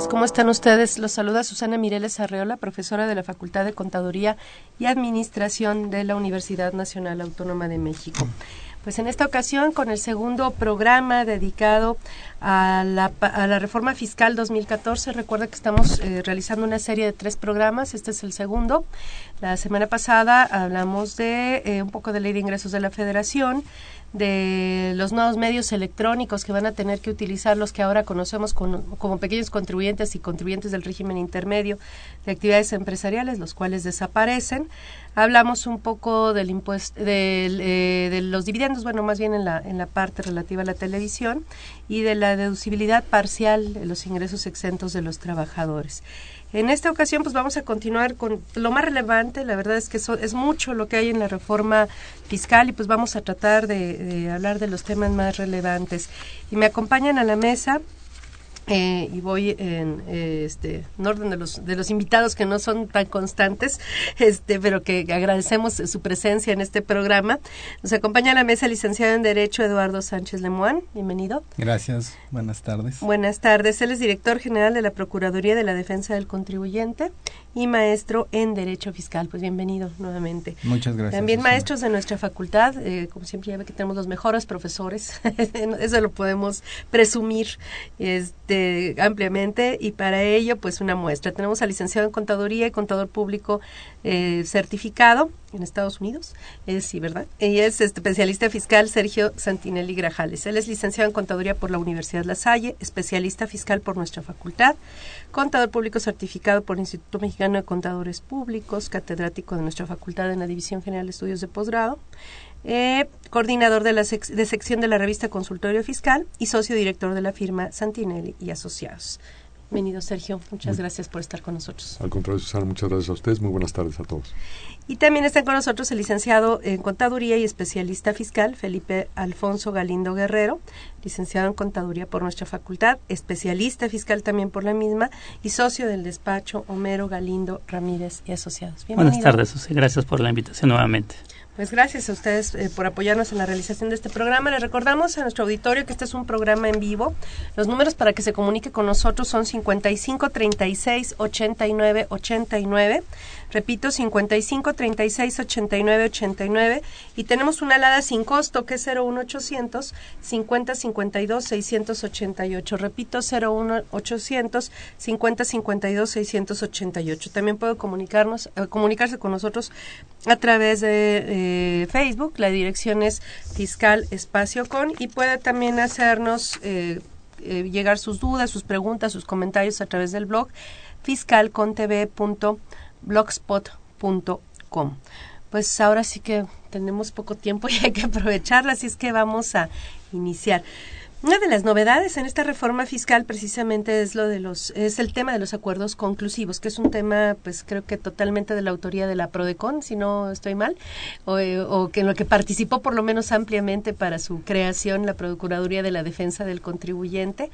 Tardes, ¿cómo están ustedes? Los saluda Susana Mireles Arreola, profesora de la Facultad de Contaduría y Administración de la Universidad Nacional Autónoma de México. Pues en esta ocasión, con el segundo programa dedicado a la, a la reforma fiscal 2014, recuerda que estamos eh, realizando una serie de tres programas, este es el segundo. La semana pasada hablamos de eh, un poco de ley de ingresos de la Federación, de los nuevos medios electrónicos que van a tener que utilizar los que ahora conocemos como pequeños contribuyentes y contribuyentes del régimen intermedio de actividades empresariales, los cuales desaparecen. Hablamos un poco del impuesto, eh, de los dividendos, bueno, más bien en la, en la parte relativa a la televisión y de la deducibilidad parcial de los ingresos exentos de los trabajadores. En esta ocasión, pues vamos a continuar con lo más relevante. La verdad es que es mucho lo que hay en la reforma fiscal y pues vamos a tratar de hablar de los temas más relevantes. Y me acompañan a la mesa eh, y voy en, este, en orden de los, de los invitados que no son tan constantes, este, pero que agradecemos su presencia en este programa. Nos acompaña a la mesa licenciado en Derecho Eduardo Sánchez Lemuán. Bienvenido. Gracias. Buenas tardes. Buenas tardes. Él es director general de la Procuraduría de la Defensa del Contribuyente y maestro en Derecho Fiscal. Pues bienvenido nuevamente. Muchas gracias. También maestros de nuestra facultad, eh, como siempre ya ve que tenemos los mejores profesores, eso lo podemos presumir este, ampliamente y para ello pues una muestra. Tenemos al licenciado en Contaduría y Contador Público eh, certificado en Estados Unidos, es sí, ¿verdad? Y es especialista fiscal Sergio Santinelli Grajales. Él es licenciado en Contaduría por la Universidad La Salle, especialista fiscal por nuestra facultad, contador público certificado por el Instituto Mexicano de Contadores Públicos, catedrático de nuestra facultad en la División General de Estudios de Posgrado, eh, coordinador de la de sección de la revista Consultorio Fiscal y socio director de la firma Santinelli y Asociados. Bienvenido, Sergio. Muchas gracias por estar con nosotros. Al contrario, Susana, muchas gracias a ustedes. Muy buenas tardes a todos. Y también está con nosotros el licenciado en Contaduría y especialista fiscal, Felipe Alfonso Galindo Guerrero, licenciado en Contaduría por nuestra facultad, especialista fiscal también por la misma y socio del despacho Homero Galindo Ramírez y Asociados. Buenas tardes, Susana. Gracias por la invitación nuevamente. Pues gracias a ustedes eh, por apoyarnos en la realización de este programa. Les recordamos a nuestro auditorio que este es un programa en vivo. Los números para que se comunique con nosotros son 55 36 89 89. Repito, 55 36 89 89 y tenemos una alada sin costo que es 01800 50 52 688. Repito, 01800 50 52 688. También puede comunicarnos eh, comunicarse con nosotros a través de eh, Facebook. La dirección es fiscal espacio con y puede también hacernos eh, llegar sus dudas, sus preguntas, sus comentarios a través del blog fiscalcontv.com blogspot.com. Pues ahora sí que tenemos poco tiempo y hay que aprovecharla, así es que vamos a iniciar. Una de las novedades en esta reforma fiscal precisamente es lo de los es el tema de los acuerdos conclusivos, que es un tema pues creo que totalmente de la autoría de la Prodecon, si no estoy mal, o, o que en lo que participó por lo menos ampliamente para su creación la Procuraduría de la Defensa del Contribuyente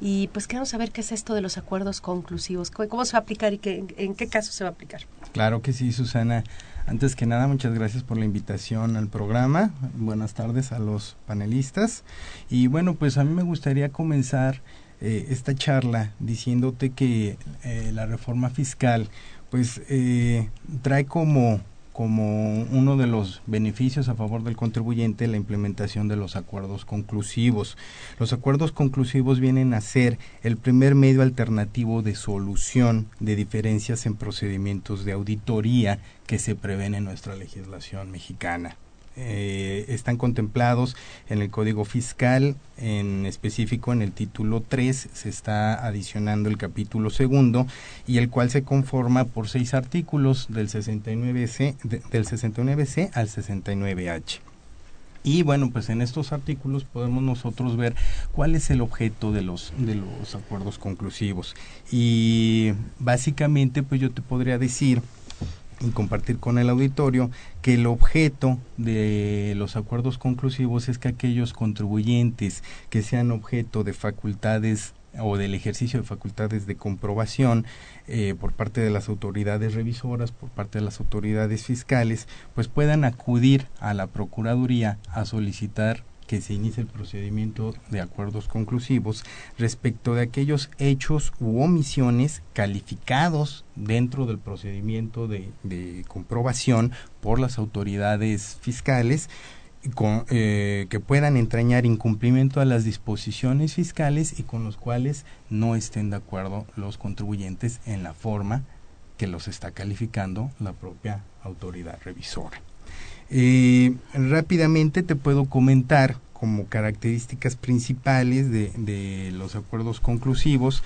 y pues queremos saber qué es esto de los acuerdos conclusivos, cómo se va a aplicar y qué, en qué caso se va a aplicar. Claro que sí, Susana. Antes que nada, muchas gracias por la invitación al programa. Buenas tardes a los panelistas. Y bueno, pues a mí me gustaría comenzar eh, esta charla diciéndote que eh, la reforma fiscal pues eh, trae como como uno de los beneficios a favor del contribuyente la implementación de los acuerdos conclusivos. Los acuerdos conclusivos vienen a ser el primer medio alternativo de solución de diferencias en procedimientos de auditoría que se prevén en nuestra legislación mexicana. Eh, están contemplados en el Código Fiscal, en específico en el título 3 se está adicionando el capítulo segundo y el cual se conforma por seis artículos del 69C, del 69C al 69H. Y bueno, pues en estos artículos podemos nosotros ver cuál es el objeto de los de los acuerdos conclusivos. Y básicamente pues yo te podría decir y compartir con el auditorio que el objeto de los acuerdos conclusivos es que aquellos contribuyentes que sean objeto de facultades o del ejercicio de facultades de comprobación eh, por parte de las autoridades revisoras, por parte de las autoridades fiscales, pues puedan acudir a la Procuraduría a solicitar que se inicie el procedimiento de acuerdos conclusivos respecto de aquellos hechos u omisiones calificados dentro del procedimiento de, comprobación por las autoridades fiscales eh, que puedan entrañar incumplimiento a las disposiciones fiscales y con los cuales no estén de acuerdo los contribuyentes en la forma que los está calificando la propia autoridad revisora. Eh, rápidamente te puedo comentar como características principales de, de los acuerdos conclusivos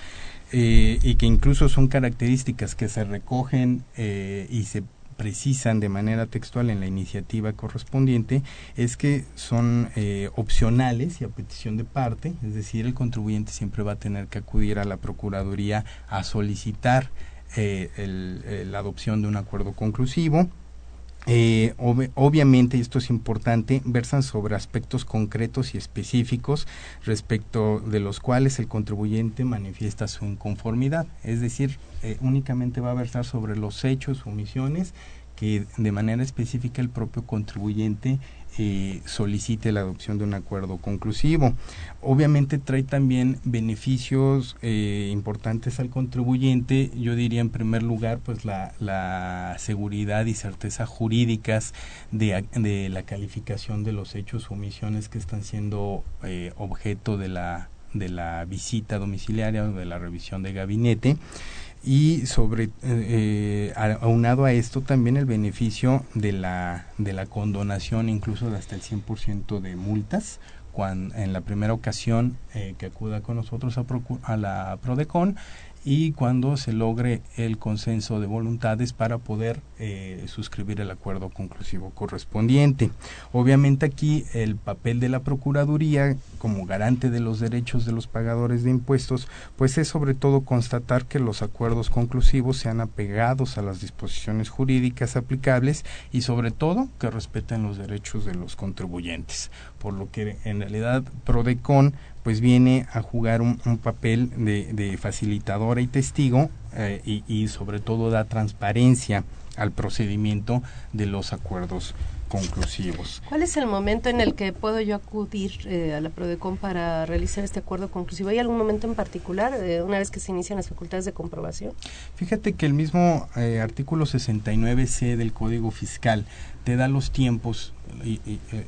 eh, y que incluso son características que se recogen eh, y se precisan de manera textual en la iniciativa correspondiente es que son eh, opcionales y a petición de parte, es decir, el contribuyente siempre va a tener que acudir a la Procuraduría a solicitar eh, el, la adopción de un acuerdo conclusivo. Eh, ob obviamente, y esto es importante, versan sobre aspectos concretos y específicos respecto de los cuales el contribuyente manifiesta su inconformidad. Es decir, eh, únicamente va a versar sobre los hechos o omisiones que de manera específica el propio contribuyente eh, solicite la adopción de un acuerdo conclusivo. Obviamente trae también beneficios eh, importantes al contribuyente. Yo diría en primer lugar pues la, la seguridad y certeza jurídicas de, la calificación de los hechos o omisiones que están siendo eh, objeto de la, de la visita domiciliaria o de la revisión de gabinete y sobre eh, aunado a esto también el beneficio de la de la condonación incluso de hasta el 100% de multas cuando en la primera ocasión eh, que acuda con nosotros a, a la Prodecon y cuando se logre el consenso de voluntades para poder eh, suscribir el acuerdo conclusivo correspondiente. Obviamente aquí el papel de la Procuraduría como garante de los derechos de los pagadores de impuestos, pues es sobre todo constatar que los acuerdos conclusivos sean apegados a las disposiciones jurídicas aplicables y sobre todo que respeten los derechos de los contribuyentes. Por lo que en realidad Prodecon pues viene a jugar un, un papel de, de, facilitadora y testigo eh, y, y, sobre todo da transparencia al procedimiento de los acuerdos conclusivos. ¿Cuál es el momento en el que puedo yo acudir eh, a la PRODECON para realizar este acuerdo conclusivo? ¿Hay algún momento en particular, eh, una vez que se inician las facultades de comprobación? Fíjate que el mismo artículo 69C del Código Fiscal te da los tiempos y,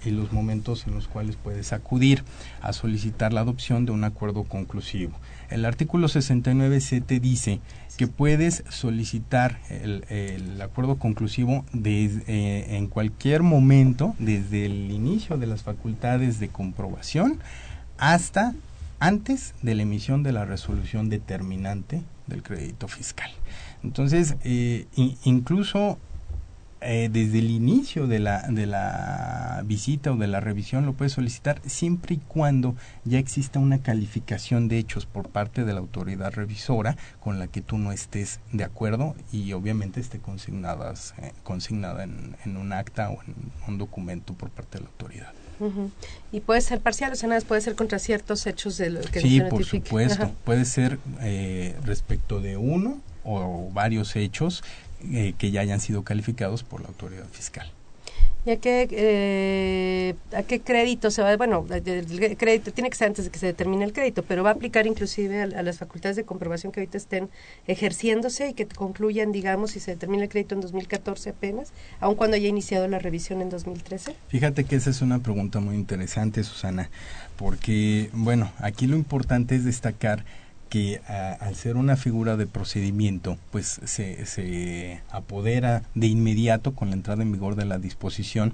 y, los momentos en los cuales puedes acudir a solicitar la adopción de un acuerdo conclusivo. El artículo 69C te dice que puedes solicitar el, acuerdo conclusivo eh, en cualquier momento, desde el inicio de las facultades de comprobación hasta antes de la emisión de la resolución determinante del crédito fiscal. Entonces, eh, incluso eh, desde el inicio de la, de la visita o de la revisión lo puedes solicitar siempre y cuando ya exista una calificación de hechos por parte de la autoridad revisora con la que tú no estés de acuerdo y obviamente esté consignadas, eh, consignada en, en, un acta o en un documento por parte de la autoridad. Uh -huh. Y puede ser parcial, o sea, nada, puede ser contra ciertos hechos de lo que Sí, se por notifique. supuesto. Ajá. Puede ser eh, respecto de uno o varios hechos eh, que ya hayan sido calificados por la autoridad fiscal. ¿Y a qué, eh, a qué crédito se va? Bueno, el crédito tiene que ser antes de que se determine el crédito, pero va a aplicar inclusive a, a, las facultades de comprobación que ahorita estén ejerciéndose y que concluyan, digamos, si se determina el crédito en 2014 apenas, aun cuando haya iniciado la revisión en 2013. Fíjate que esa es una pregunta muy interesante, Susana, porque, bueno, aquí lo importante es destacar que a, al ser una figura de procedimiento, pues se, se apodera de inmediato con la entrada en vigor de la disposición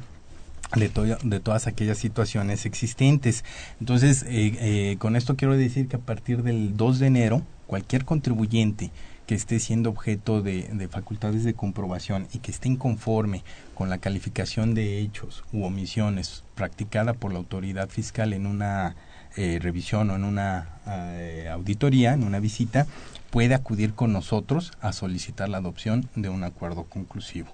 de, to todas aquellas situaciones existentes. Entonces, eh, eh, con esto quiero decir que a partir del 2 de enero, cualquier contribuyente que esté siendo objeto de, facultades de comprobación y que esté inconforme con la calificación de hechos u omisiones practicada por la autoridad fiscal en una eh, revisión o en una eh, auditoría, en una visita, puede acudir con nosotros a solicitar la adopción de un acuerdo conclusivo.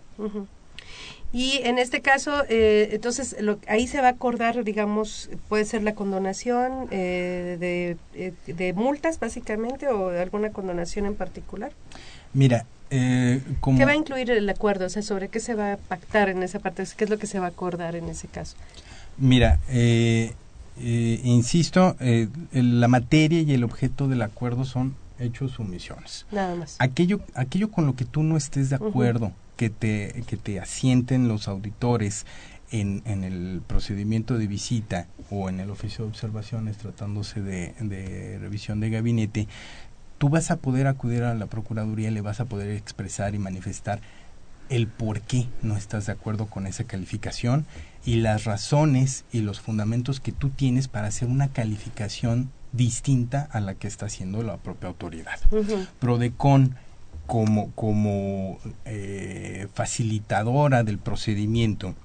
Y en este caso, eh, entonces, lo, ahí se va a acordar, digamos, puede ser la condonación eh, de, eh, de, multas, básicamente, o de alguna condonación en particular. Mira, como... ¿Qué va a incluir el acuerdo? O sea, ¿sobre qué se va a pactar en esa parte? ¿Qué es lo que se va a acordar en ese caso? Mira, insisto, la materia y el objeto del acuerdo son hechos o omisiones. Nada más. Aquello, aquello con lo que tú no estés de acuerdo, que te, que te asienten los auditores en, en, el procedimiento de visita o en el oficio de observaciones tratándose de, de, revisión de gabinete, tú vas a poder acudir a la Procuraduría y le vas a poder expresar y manifestar el por qué no estás de acuerdo con esa calificación y las razones y los fundamentos que tú tienes para hacer una calificación distinta a la que está haciendo la propia autoridad. Prodecon como, como eh, facilitadora del procedimiento,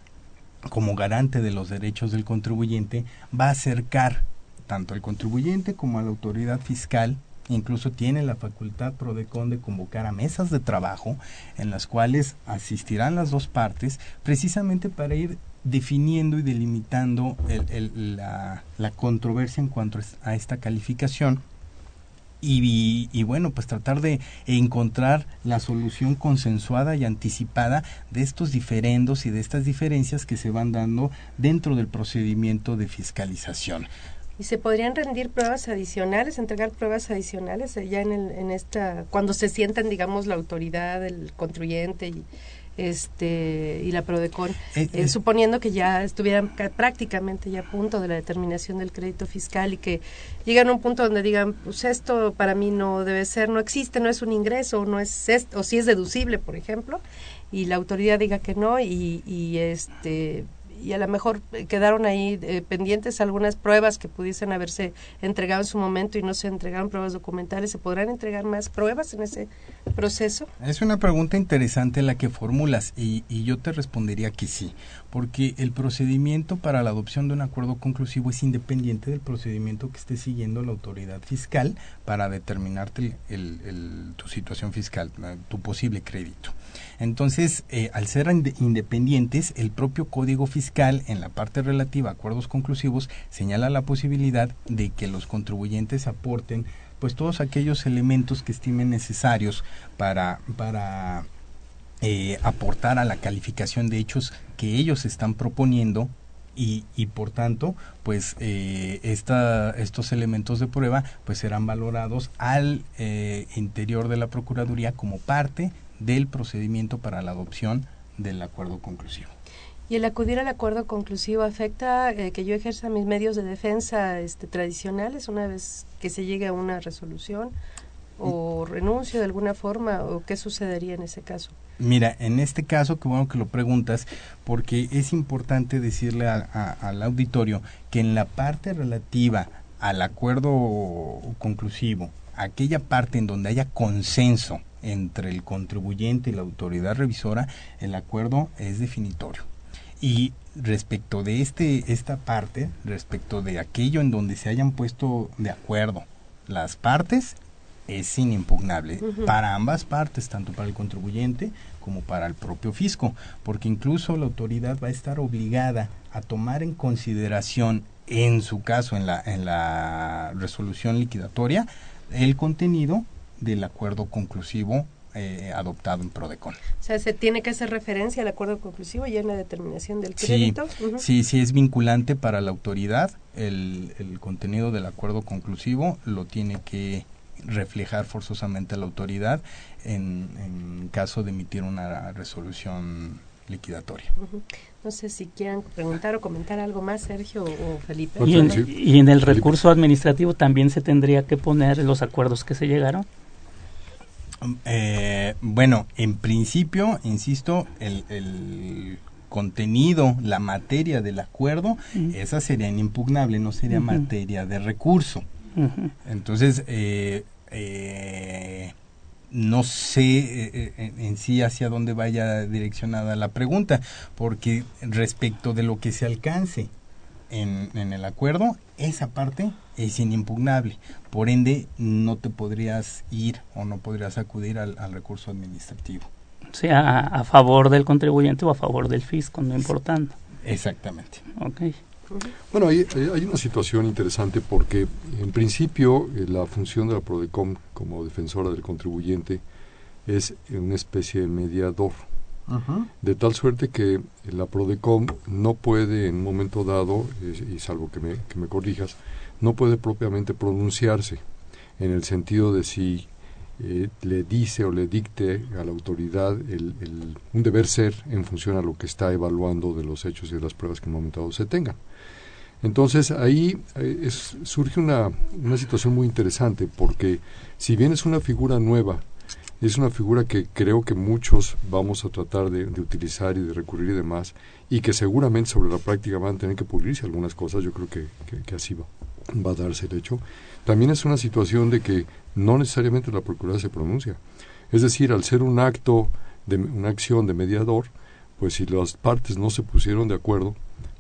como garante de los derechos del contribuyente, va a acercar tanto al contribuyente como a la autoridad fiscal incluso tiene la facultad PRODECON de convocar a mesas de trabajo en las cuales asistirán las dos partes precisamente para ir definiendo y delimitando la, la, controversia en cuanto a esta calificación y, bueno, pues tratar de encontrar la solución consensuada y anticipada de estos diferendos y de estas diferencias que se van dando dentro del procedimiento de fiscalización. ¿Y se podrían rendir pruebas adicionales, entregar pruebas adicionales ya en, el, en esta, cuando se sientan, digamos, la autoridad, el contribuyente y este y la Prodecon, eh, eh, suponiendo que ya estuvieran prácticamente ya a punto de la determinación del crédito fiscal y que llegan a un punto donde digan, pues esto para mí no debe ser, no existe, no es un ingreso, no es o si es deducible, por ejemplo, y la autoridad diga que no y, y este y a lo mejor eh, quedaron ahí eh, pendientes algunas pruebas que pudiesen haberse entregado en su momento y no se entregaron pruebas documentales. ¿Se podrán entregar más pruebas en ese proceso? Es una pregunta interesante la que formulas y, y yo te respondería que sí, porque el procedimiento para la adopción de un acuerdo conclusivo es independiente del procedimiento que esté siguiendo la autoridad fiscal para determinarte el, tu situación fiscal, tu posible crédito. Entonces, eh, al ser independientes, el propio Código Fiscal, en la parte relativa a acuerdos conclusivos, señala la posibilidad de que los contribuyentes aporten pues todos aquellos elementos que estimen necesarios para, para eh, aportar a la calificación de hechos que ellos están proponiendo y, y, por tanto pues eh, esta, estos elementos de prueba pues serán valorados al eh, interior de la procuraduría como parte del procedimiento para la adopción del acuerdo conclusivo. ¿Y el acudir al acuerdo conclusivo afecta eh, que yo ejerza mis medios de defensa este, tradicionales una vez que se llegue a una resolución? ¿O renuncio de alguna forma? ¿O qué sucedería en ese caso? Mira, en este caso, qué bueno que lo preguntas, porque es importante decirle al auditorio que en la parte relativa al acuerdo conclusivo, aquella parte en donde haya consenso entre el contribuyente y la autoridad revisora, el acuerdo es definitorio. Y respecto de este esta parte, respecto de aquello en donde se hayan puesto de acuerdo las partes, es inimpugnable para ambas partes, tanto para el contribuyente como para el propio fisco, porque incluso la autoridad va a estar obligada a tomar en consideración, en su caso, en la, en la resolución liquidatoria, el contenido del acuerdo conclusivo eh, adoptado en Prodecon. O sea, se tiene que hacer referencia al acuerdo conclusivo ya en la determinación del crédito. Sí, sí, es vinculante para la autoridad. El, el contenido del acuerdo conclusivo lo tiene que reflejar forzosamente la autoridad en, en caso de emitir una resolución liquidatoria. No sé si quieran preguntar o comentar algo más, Sergio o Felipe. ¿Y en, y en el recurso administrativo también se tendría que poner los acuerdos que se llegaron? Eh, bueno, en principio, insisto, el, el, contenido, la materia del acuerdo, esa sería inimpugnable, no sería materia de recurso. Entonces, eh, eh, no sé eh, eh, en sí hacia dónde vaya direccionada la pregunta, porque respecto de lo que se alcance en, en, el acuerdo, esa parte es inimpugnable. Por ende, no te podrías ir o no podrías acudir al, recurso administrativo. sea a favor del contribuyente o a favor del fisco, no importando. Exactamente. Okay. Bueno, hay, hay, una situación interesante porque en principio eh, la función de la PRODECOM como defensora del contribuyente es una especie de mediador. De tal suerte que la PRODECOM no puede en un momento dado, y salvo que me, que me corrijas, no puede propiamente pronunciarse en el sentido de si eh, le dice o le dicte a la autoridad el, un deber ser en función a lo que está evaluando de los hechos y de las pruebas que en momento dado se tengan. Entonces ahí eh, surge una, una situación muy interesante porque si bien es una figura nueva, es una figura que creo que muchos vamos a tratar de, utilizar y de recurrir y demás, y que seguramente sobre la práctica van a tener que pulirse algunas cosas, yo creo que, así va, va, a darse el hecho. También es una situación de que no necesariamente la Procuraduría se pronuncia. Es decir, al ser un acto, de una acción de mediador, pues si las partes no se pusieron de acuerdo,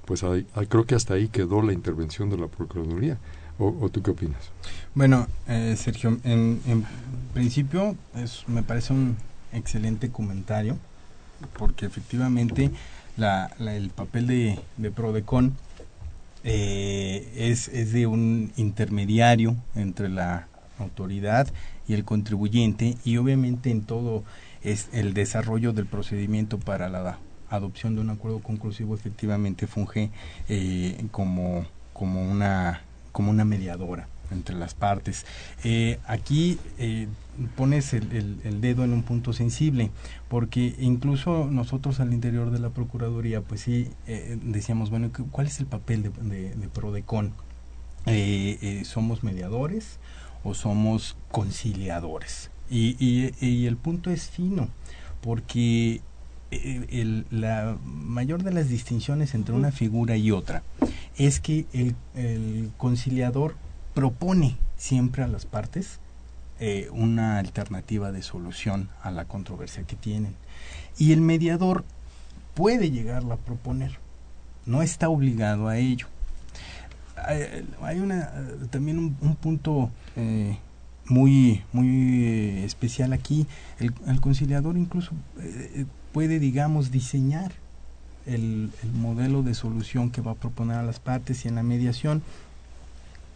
pues creo que hasta ahí quedó la intervención de la Procuraduría. ¿O, tú qué opinas? Bueno, eh, Sergio, en, en principio es, me parece un excelente comentario, porque efectivamente la, el papel de, de Prodecon eh, es, es de un intermediario entre la autoridad y el contribuyente y obviamente en todo es el desarrollo del procedimiento para la adopción de un acuerdo conclusivo efectivamente funge eh, como, como, una, como una mediadora entre las partes. Eh, aquí eh, pones el, el, dedo en un punto sensible, porque incluso nosotros al interior de la Procuraduría, pues sí, decíamos, bueno, ¿cuál es el papel de, de, de Prodecon? ¿Somos mediadores o somos conciliadores? Y, y, y el punto es fino, porque eh, el, la mayor de las distinciones entre una figura y otra es que el, el conciliador propone siempre a las partes eh, una alternativa de solución a la controversia que tienen. Y el mediador puede llegarla a proponer, no está obligado a ello. Hay, una, también un, punto eh, muy, muy especial aquí. El, el conciliador incluso puede, digamos, diseñar el, modelo de solución que va a proponer a las partes y en la mediación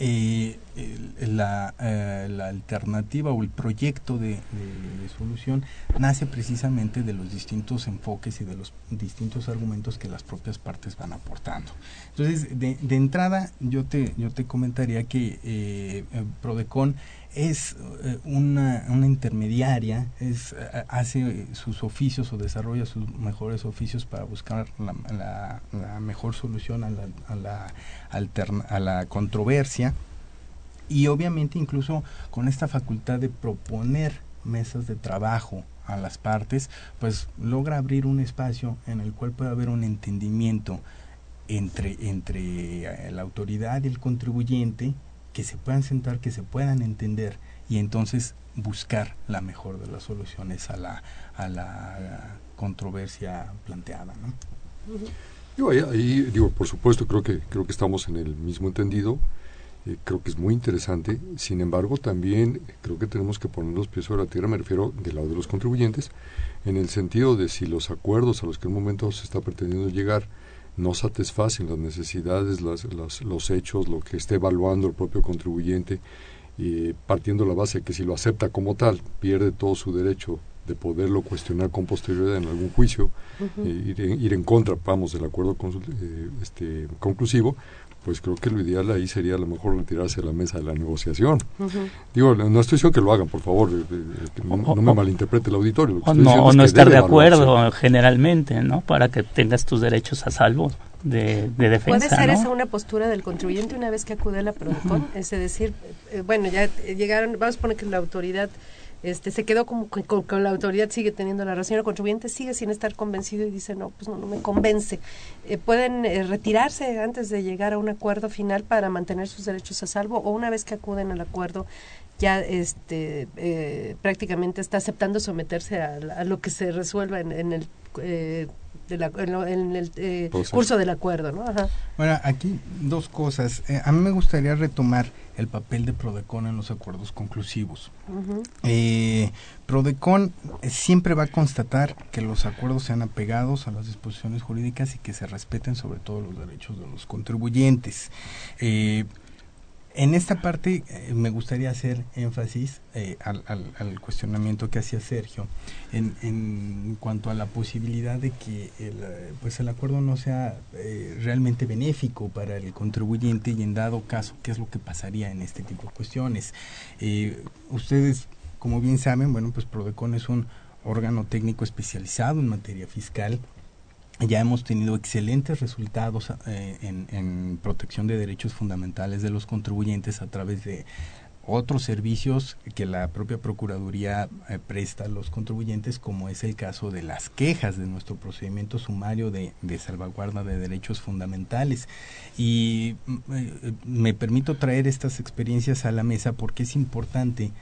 eh, la, eh, la, alternativa o el proyecto de, solución nace precisamente de los distintos enfoques y de los distintos argumentos que las propias partes van aportando. Entonces, de, de entrada, yo te, yo te comentaría que eh, Prodecon es eh, una, una, intermediaria, es, eh, hace sus oficios o desarrolla sus mejores oficios para buscar la, mejor solución a la, a, la a la controversia. Y obviamente incluso con esta facultad de proponer mesas de trabajo a las partes, pues logra abrir un espacio en el cual puede haber un entendimiento entre, entre eh, la autoridad y el contribuyente que se puedan sentar, que se puedan entender y entonces buscar la mejor de las soluciones a la, a la controversia planteada. ¿no? ahí, digo, por supuesto, creo que, creo que estamos en el mismo entendido. Eh, creo que es muy interesante. Sin embargo, también creo que tenemos que poner los pies sobre la tierra, me refiero del lado de los contribuyentes, en el sentido de si los acuerdos a los que en un momento se está pretendiendo llegar no satisfacen las necesidades, las, los hechos, lo que esté evaluando el propio contribuyente, y partiendo la base de que si lo acepta como tal, pierde todo su derecho de poderlo cuestionar con posterioridad en algún juicio, eh, ir, en contra, vamos, del acuerdo eh, este, conclusivo, pues creo que lo ideal ahí sería a lo mejor retirarse de la mesa de la negociación. Digo, no estoy diciendo que lo hagan, por favor, eh, eh, no, me malinterprete el auditorio. o no, no estar de acuerdo generalmente, ¿no? Para que tengas tus derechos a salvo de, defensa. ¿Puede ser esa una postura del contribuyente una vez que acude a la PRODECON? Es decir, eh, bueno, ya llegaron, vamos a poner que la autoridad este se quedó como con, la autoridad sigue teniendo la razón. El contribuyente sigue sin estar convencido y dice no pues no, no me convence eh, pueden eh, retirarse antes de llegar a un acuerdo final para mantener sus derechos a salvo o una vez que acuden al acuerdo ya este eh, prácticamente está aceptando someterse a, lo que se resuelva en, el eh, en, el eh, curso del acuerdo, ¿no? Bueno, aquí dos cosas. Eh, a mí me gustaría retomar el papel de Prodecon en los acuerdos conclusivos. Eh, Prodecon siempre va a constatar que los acuerdos sean apegados a las disposiciones jurídicas y que se respeten sobre todo los derechos de los contribuyentes. En esta parte eh, me gustaría hacer énfasis eh, al, al, cuestionamiento que hacía Sergio en, en, cuanto a la posibilidad de que el, eh, pues el acuerdo no sea realmente benéfico para el contribuyente y en dado caso qué es lo que pasaría en este tipo de cuestiones. ustedes, como bien saben, bueno, pues Prodecon es un órgano técnico especializado en materia fiscal ya hemos tenido excelentes resultados eh, en, protección de derechos fundamentales de los contribuyentes a través de otros servicios que la propia Procuraduría eh, presta a los contribuyentes, como es el caso de las quejas de nuestro procedimiento sumario de, salvaguarda de derechos fundamentales. Y mm, eh, me permito traer estas experiencias a la mesa porque es importante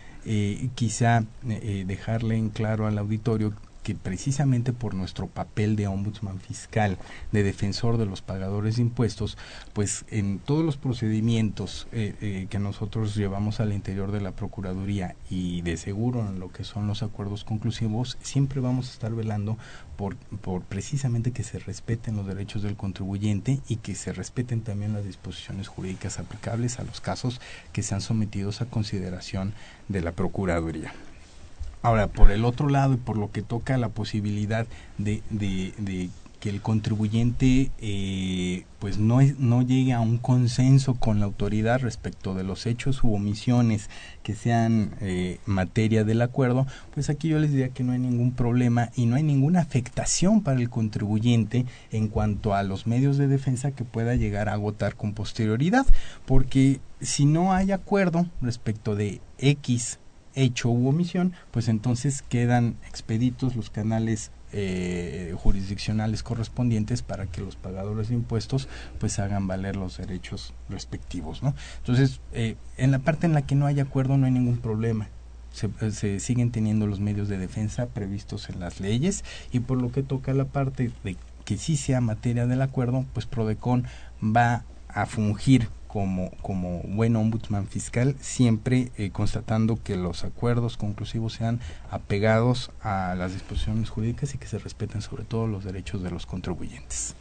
quizá dejarle en claro al auditorio que precisamente por nuestro papel de ombudsman fiscal, de defensor de los pagadores de impuestos, pues en todos los procedimientos eh, eh, que nosotros llevamos al interior de la Procuraduría y de seguro en lo que son los acuerdos conclusivos, siempre vamos a estar velando por, por precisamente que se respeten los derechos del contribuyente y que se respeten también las disposiciones jurídicas aplicables a los casos que sean sometidos a consideración de la Procuraduría. Ahora, por el otro lado y por lo que toca la posibilidad de, que el contribuyente eh, pues no, no llegue a un consenso con la autoridad respecto de los hechos u omisiones que sean eh, materia del acuerdo, pues aquí yo les diría que no hay ningún problema y no hay ninguna afectación para el contribuyente en cuanto a los medios de defensa que pueda llegar a agotar con posterioridad, porque si no hay acuerdo respecto de X hecho u omisión, pues entonces quedan expeditos los canales eh, jurisdiccionales correspondientes para que los pagadores de impuestos pues hagan valer los derechos respectivos, ¿no? Entonces, eh, en la parte en la que no hay acuerdo no hay ningún problema. Se, se, siguen teniendo los medios de defensa previstos en las leyes y por lo que toca la parte de que sí sea materia del acuerdo, pues Prodecon va a fungir como, como buen ombudsman fiscal, siempre eh, constatando que los acuerdos conclusivos sean apegados a las disposiciones jurídicas y que se respeten sobre todo los derechos de los contribuyentes.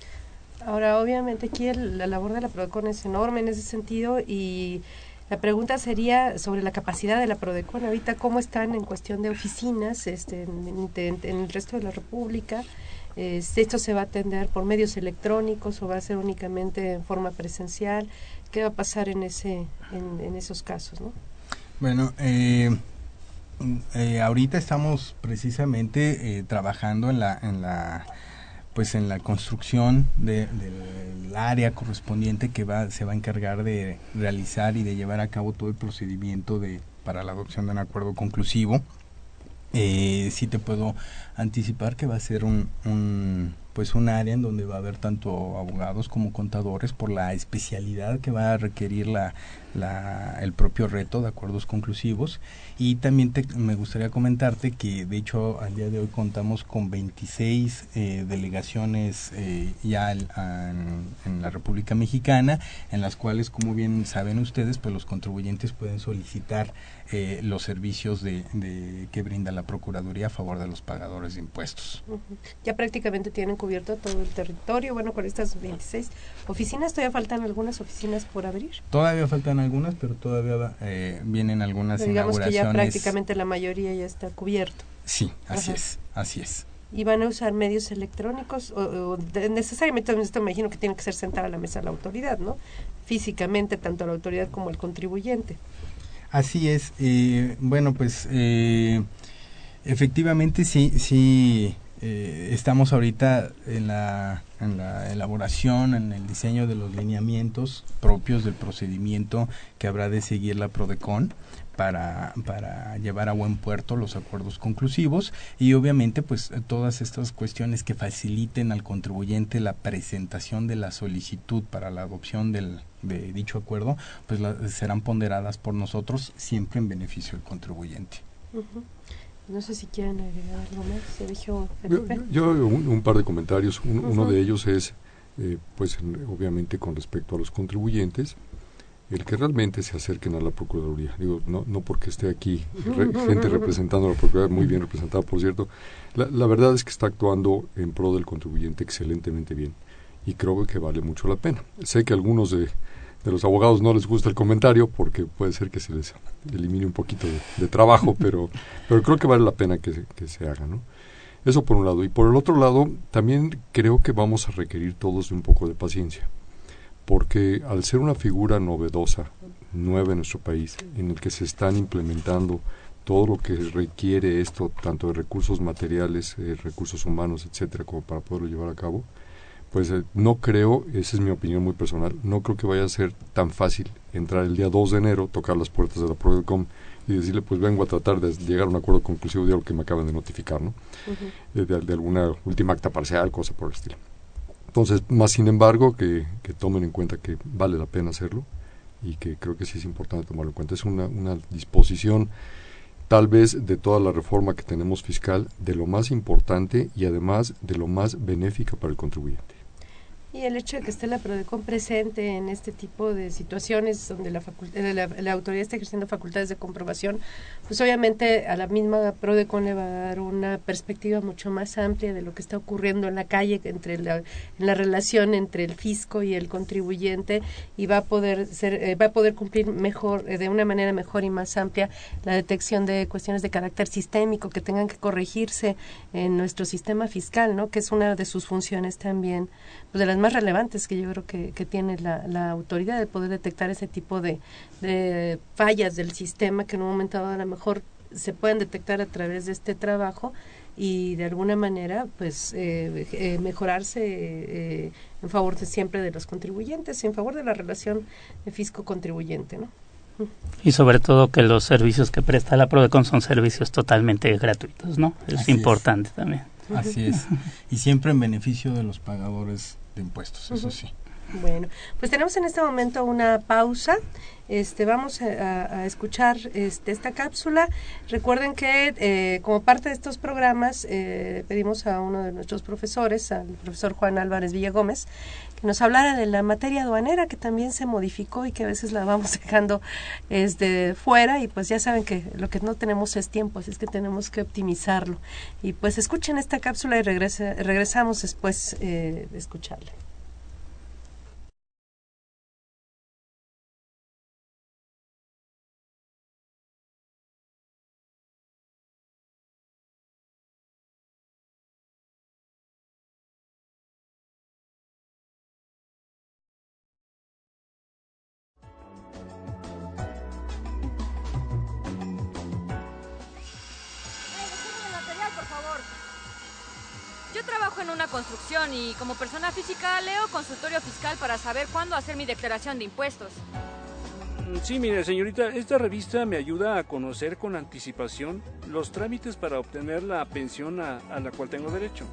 Ahora, obviamente aquí la labor de la PRODECON es enorme en ese sentido y la pregunta sería sobre la capacidad de la PRODECON ahorita, cómo están en cuestión de oficinas este, en, el resto de la República, eh, esto se va a atender por medios electrónicos o va a ser únicamente en forma presencial, qué va a pasar en ese en, esos casos, ¿no? Bueno, eh, eh, ahorita estamos precisamente trabajando en la en la pues en la construcción de, del área correspondiente que va se va a encargar de realizar y de llevar a cabo todo el procedimiento de para la adopción de un acuerdo conclusivo eh, sí te puedo anticipar que va a ser un, un, pues un área en donde va a haber tanto abogados como contadores por la especialidad que va a requerir la, la, el propio reto de acuerdos conclusivos y también te, me gustaría comentarte que de hecho al día de hoy contamos con 26 eh, delegaciones eh, ya en, en, la República Mexicana en las cuales como bien saben ustedes pues los contribuyentes pueden solicitar eh, los servicios de, de, que brinda la Procuraduría a favor de los pagadores de impuestos. Ya prácticamente tienen cubierto todo el territorio, bueno, con estas 26 oficinas, ¿todavía faltan algunas oficinas por abrir? Todavía faltan algunas, pero todavía eh, vienen algunas digamos inauguraciones. que ya prácticamente la mayoría ya está cubierto. Sí, así es, así es. ¿Y van a usar medios electrónicos? O, necesariamente, esto me imagino que tiene que ser sentada a la mesa la autoridad, ¿no? Físicamente, tanto la autoridad como el contribuyente. Así es. Eh, bueno, pues eh, efectivamente sí, sí eh, estamos ahorita en la, en la elaboración, en el diseño de los lineamientos propios del procedimiento que habrá de seguir la PRODECON para, para llevar a buen puerto los acuerdos conclusivos y obviamente pues todas estas cuestiones que faciliten al contribuyente la presentación de la solicitud para la adopción del, de dicho acuerdo pues serán ponderadas por nosotros siempre en beneficio del contribuyente. No sé si quieren agregar algo más, Sergio Yo, un, par de comentarios. Uno de ellos es, eh, pues obviamente con respecto a los contribuyentes, el que realmente se acerquen a la Procuraduría. Digo, no, no porque esté aquí gente representando a la Procuraduría, muy bien representada, por cierto. La, la, verdad es que está actuando en pro del contribuyente excelentemente bien y creo que vale mucho la pena. Sé que algunos de, de los abogados no les gusta el comentario porque puede ser que se les elimine un poquito de, trabajo, pero, pero creo que vale la pena que, que se haga, ¿no? Eso por un lado. Y por el otro lado, también creo que vamos a requerir todos de un poco de paciencia, porque al ser una figura novedosa, nueva en nuestro país, en el que se están implementando todo lo que requiere esto, tanto de recursos materiales, eh, recursos humanos, etcétera, como para poderlo llevar a cabo, pues eh, no creo, esa es mi opinión muy personal, no creo que vaya a ser tan fácil entrar el día 2 de enero, tocar las puertas de la Prodecom y decirle, pues vengo a tratar de llegar a un acuerdo conclusivo de algo que me acaban de notificar, ¿no? Eh, de, alguna última acta parcial, cosa por el estilo. Entonces, más sin embargo, que, que, tomen en cuenta que vale la pena hacerlo y que creo que sí es importante tomarlo en cuenta. Es una, una disposición tal vez de toda la reforma que tenemos fiscal, de lo más importante y además de lo más benéfica para el contribuyente. Y el hecho de que esté la PRODECON presente en este tipo de situaciones donde la, eh, la, la, autoridad está ejerciendo facultades de comprobación, pues obviamente a la misma PRODECON le va a dar una perspectiva mucho más amplia de lo que está ocurriendo en la calle, entre la, en la relación entre el fisco y el contribuyente y va a poder ser, eh, va a poder cumplir mejor, eh, de una manera mejor y más amplia la detección de cuestiones de carácter sistémico que tengan que corregirse en nuestro sistema fiscal, ¿no? Que es una de sus funciones también, pues de las más relevantes que yo creo que, que tiene la, la, autoridad de poder detectar ese tipo de, de, fallas del sistema que en un momento dado a lo mejor se pueden detectar a través de este trabajo y de alguna manera pues eh, eh, mejorarse eh, en favor de siempre de los contribuyentes, en favor de la relación fisco-contribuyente, ¿no? Y sobre todo que los servicios que presta la Prodecon son servicios totalmente gratuitos, ¿no? Es importante también. Así es. Y siempre en beneficio de los pagadores de impuestos, eso sí. Bueno, pues tenemos en este momento una pausa. Este, vamos a, escuchar este, esta cápsula. Recuerden que eh, como parte de estos programas eh, pedimos a uno de nuestros profesores, al profesor Juan Álvarez Villagómez, que nos hablara de la materia aduanera que también se modificó y que a veces la vamos dejando este, fuera y pues ya saben que lo que no tenemos es tiempo, así es que tenemos que optimizarlo. Y pues escuchen esta cápsula y regresamos después eh, de escucharla. Consultorio fiscal para saber cuándo hacer mi declaración de impuestos. Mm, sí, mire, señorita, esta revista me ayuda a conocer con anticipación los trámites para obtener la pensión a, a la cual tengo derecho.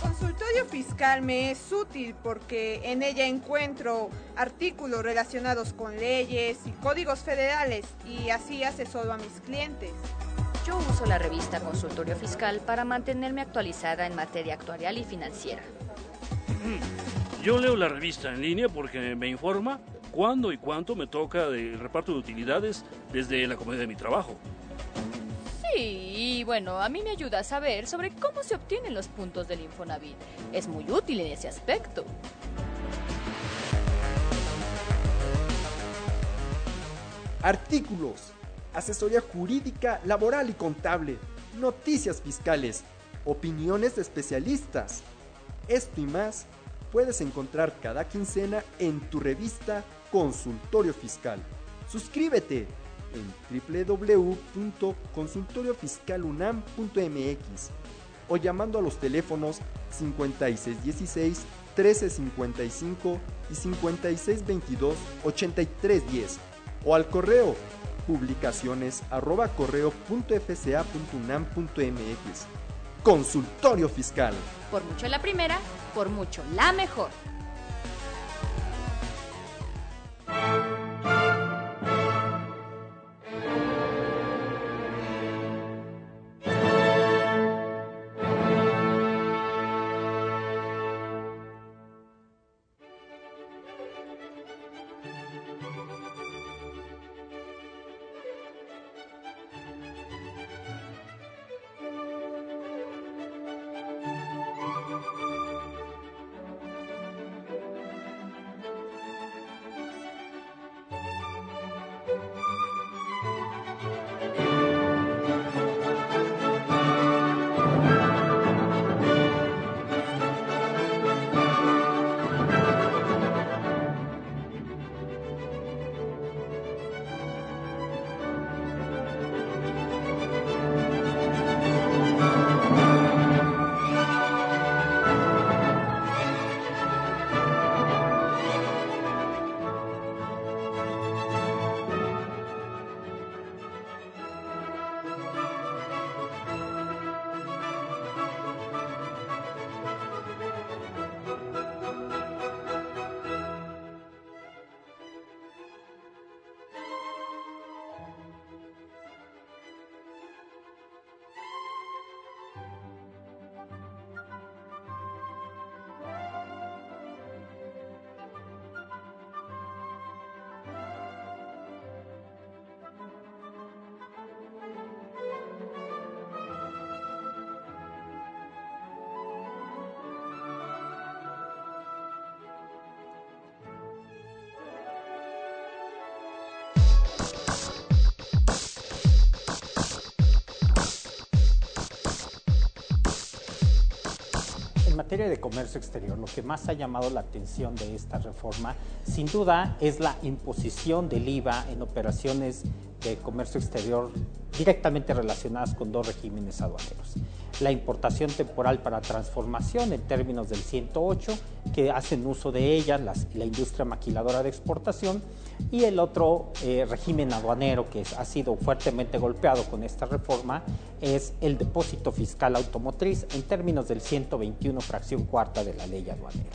Consultorio fiscal me es útil porque en ella encuentro artículos relacionados con leyes y códigos federales y así asesoro a mis clientes. Yo uso la revista Consultorio Fiscal para mantenerme actualizada en materia actuarial y financiera. Yo leo la revista en línea porque me informa cuándo y cuánto me toca del reparto de utilidades desde la comodidad de mi trabajo. Sí, y bueno, a mí me ayuda a saber sobre cómo se obtienen los puntos del Infonavit. Es muy útil en ese aspecto. Artículos asesoría jurídica, laboral y contable, noticias fiscales, opiniones de especialistas. Esto y más puedes encontrar cada quincena en tu revista Consultorio Fiscal. Suscríbete en www.consultoriofiscalunam.mx o llamando a los teléfonos 5616 1355 y 5622-8310 o al correo publicaciones arroba correo.fca.unam.mx. Consultorio Fiscal. Por mucho la primera, por mucho la mejor. De comercio exterior, lo que más ha llamado la atención de esta reforma, sin duda, es la imposición del IVA en operaciones de comercio exterior directamente relacionadas con dos regímenes aduaneros. La importación temporal para transformación en términos del 108, que hacen uso de ella la industria maquiladora de exportación, y el otro eh, régimen aduanero que ha sido fuertemente golpeado con esta reforma es el depósito fiscal automotriz en términos del 121 fracción cuarta de la ley aduanera.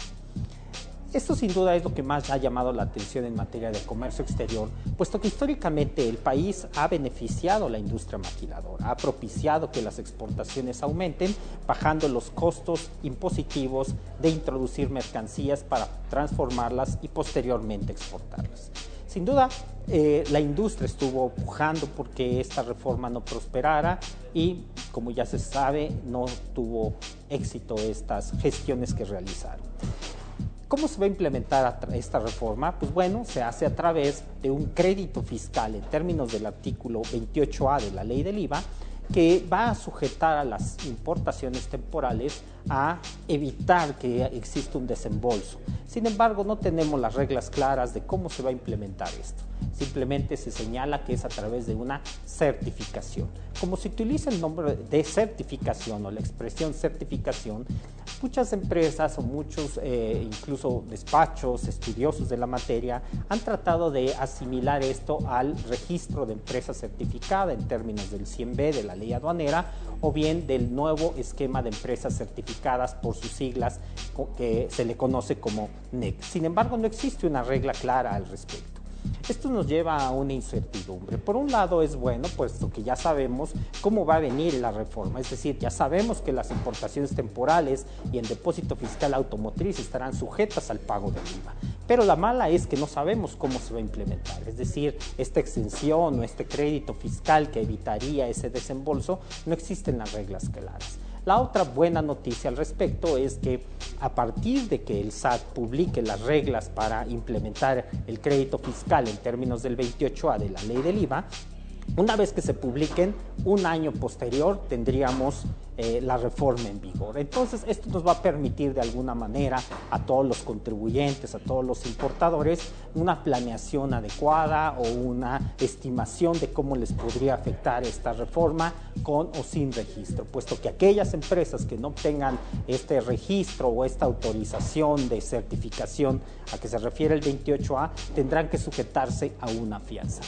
Esto sin duda es lo que más ha llamado la atención en materia de comercio exterior, puesto que históricamente el país ha beneficiado a la industria maquiladora, ha propiciado que las exportaciones aumenten, bajando los costos impositivos de introducir mercancías para transformarlas y posteriormente exportarlas. Sin duda, eh, la industria estuvo pujando porque esta reforma no prosperara y, como ya se sabe, no tuvo éxito estas gestiones que realizaron. ¿Cómo se va a implementar esta reforma? Pues bueno, se hace a través de un crédito fiscal en términos del artículo 28A de la ley del IVA que va a sujetar a las importaciones temporales a evitar que exista un desembolso. Sin embargo, no tenemos las reglas claras de cómo se va a implementar esto. Simplemente se señala que es a través de una certificación. Como se utiliza el nombre de certificación o la expresión certificación, muchas empresas o muchos eh, incluso despachos estudiosos de la materia han tratado de asimilar esto al registro de empresa certificada en términos del 100B de la ley aduanera o bien del nuevo esquema de empresas certificadas por sus siglas que se le conoce como NEC. Sin embargo, no existe una regla clara al respecto. Esto nos lleva a una incertidumbre. Por un lado es bueno, puesto que ya sabemos cómo va a venir la reforma, es decir, ya sabemos que las importaciones temporales y el depósito fiscal automotriz estarán sujetas al pago del IVA. Pero la mala es que no sabemos cómo se va a implementar, es decir, esta extensión o este crédito fiscal que evitaría ese desembolso, no existen las reglas claras. La otra buena noticia al respecto es que a partir de que el SAT publique las reglas para implementar el crédito fiscal en términos del 28A de la ley del IVA, Una vez que se publiquen, un año posterior tendríamos eh, la reforma en vigor. Entonces, esto nos va a permitir de alguna manera a todos los contribuyentes, a todos los importadores, una planeación adecuada o una estimación de cómo les podría afectar esta reforma con o sin registro, puesto que aquellas empresas que no obtengan este registro o esta autorización de certificación a que se refiere el 28A tendrán que sujetarse a una fianza.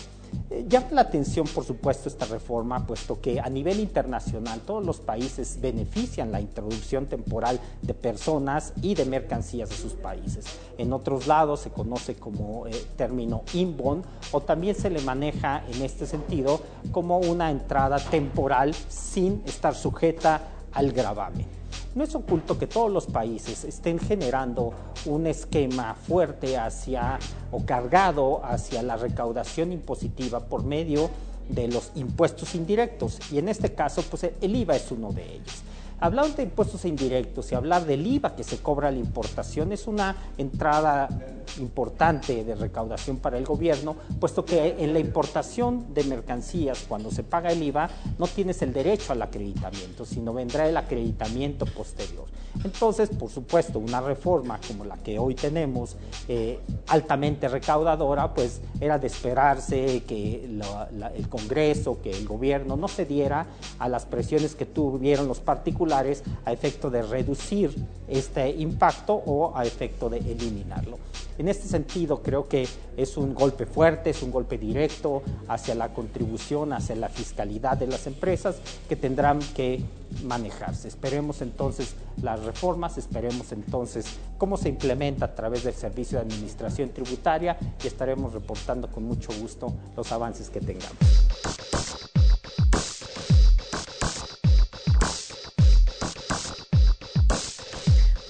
Eh, llama la atención, por supuesto, esta reforma, puesto que a nivel internacional todos los países benefician la introducción temporal de personas y de mercancías de sus países. En otros lados se conoce como eh, término inbound o también se le maneja en este sentido como una entrada temporal sin estar sujeta al gravamen. No es oculto que todos los países estén generando un esquema fuerte hacia o cargado hacia la recaudación impositiva por medio de los impuestos indirectos y en este caso pues el IVA es uno de ellos. Hablar de impuestos indirectos y hablar del IVA que se cobra a la importación es una entrada importante de recaudación para el gobierno, puesto que en la importación de mercancías, cuando se paga el IVA, no tienes el derecho al acreditamiento, sino vendrá el acreditamiento posterior. Entonces, por supuesto, una reforma como la que hoy tenemos, eh, altamente recaudadora, pues era de esperarse que el Congreso, que el gobierno no cediera a las presiones que tuvieron los particulares a efecto de reducir este impacto o a efecto de eliminarlo. En este sentido, creo que es un golpe fuerte, es un golpe directo hacia la contribución, hacia la fiscalidad de las empresas que tendrán que manejarse. Esperemos entonces las reformas, esperemos entonces cómo se implementa a través del Servicio de Administración Tributaria y estaremos reportando con mucho gusto los avances que tengamos.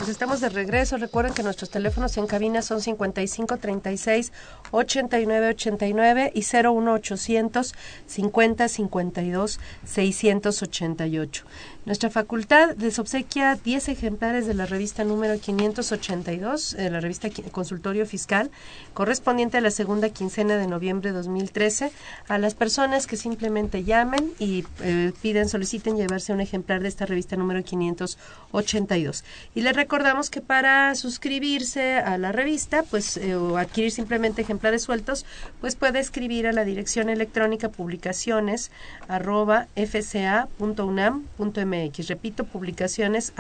Pues estamos de regreso. Recuerden que nuestros teléfonos en cabina son 55 36 89 89 y 01 800 50 52 688. Nuestra facultad desobsequia 10 ejemplares de la revista número 582, eh, la revista Consultorio Fiscal, correspondiente a la segunda quincena de noviembre de 2013, a las personas que simplemente llamen y eh, piden, soliciten llevarse un ejemplar de esta revista número 582. Y les recordamos que para suscribirse a la revista, pues, eh, o adquirir simplemente ejemplares sueltos, pues puede escribir a la dirección electrónica publicaciones Repito, publicaciones.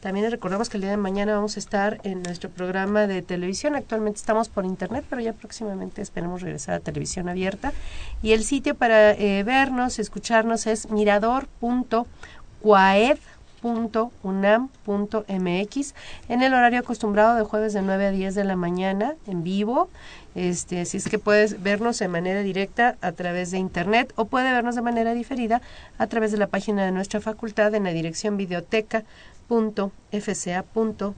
También recordamos que el día de mañana vamos a estar en nuestro programa de televisión. Actualmente estamos por internet, pero ya próximamente esperemos regresar a televisión abierta. Y el sitio para eh, vernos, escucharnos es mirador.quaed.unam.mx en el horario acostumbrado de jueves de 9 a 10 de la mañana en vivo. Este, así es que puedes vernos de manera directa a través de internet o puede vernos de manera diferida a través de la página de nuestra facultad en la dirección videoteca fca.unam.mx.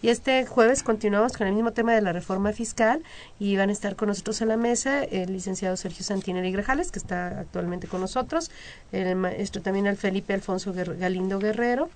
Y este jueves continuamos con el mismo tema de la reforma fiscal y van a estar con nosotros en la mesa el licenciado Sergio Santinelli Grajales, que está actualmente con nosotros, el maestro también al Felipe Alfonso Galindo Guerrero,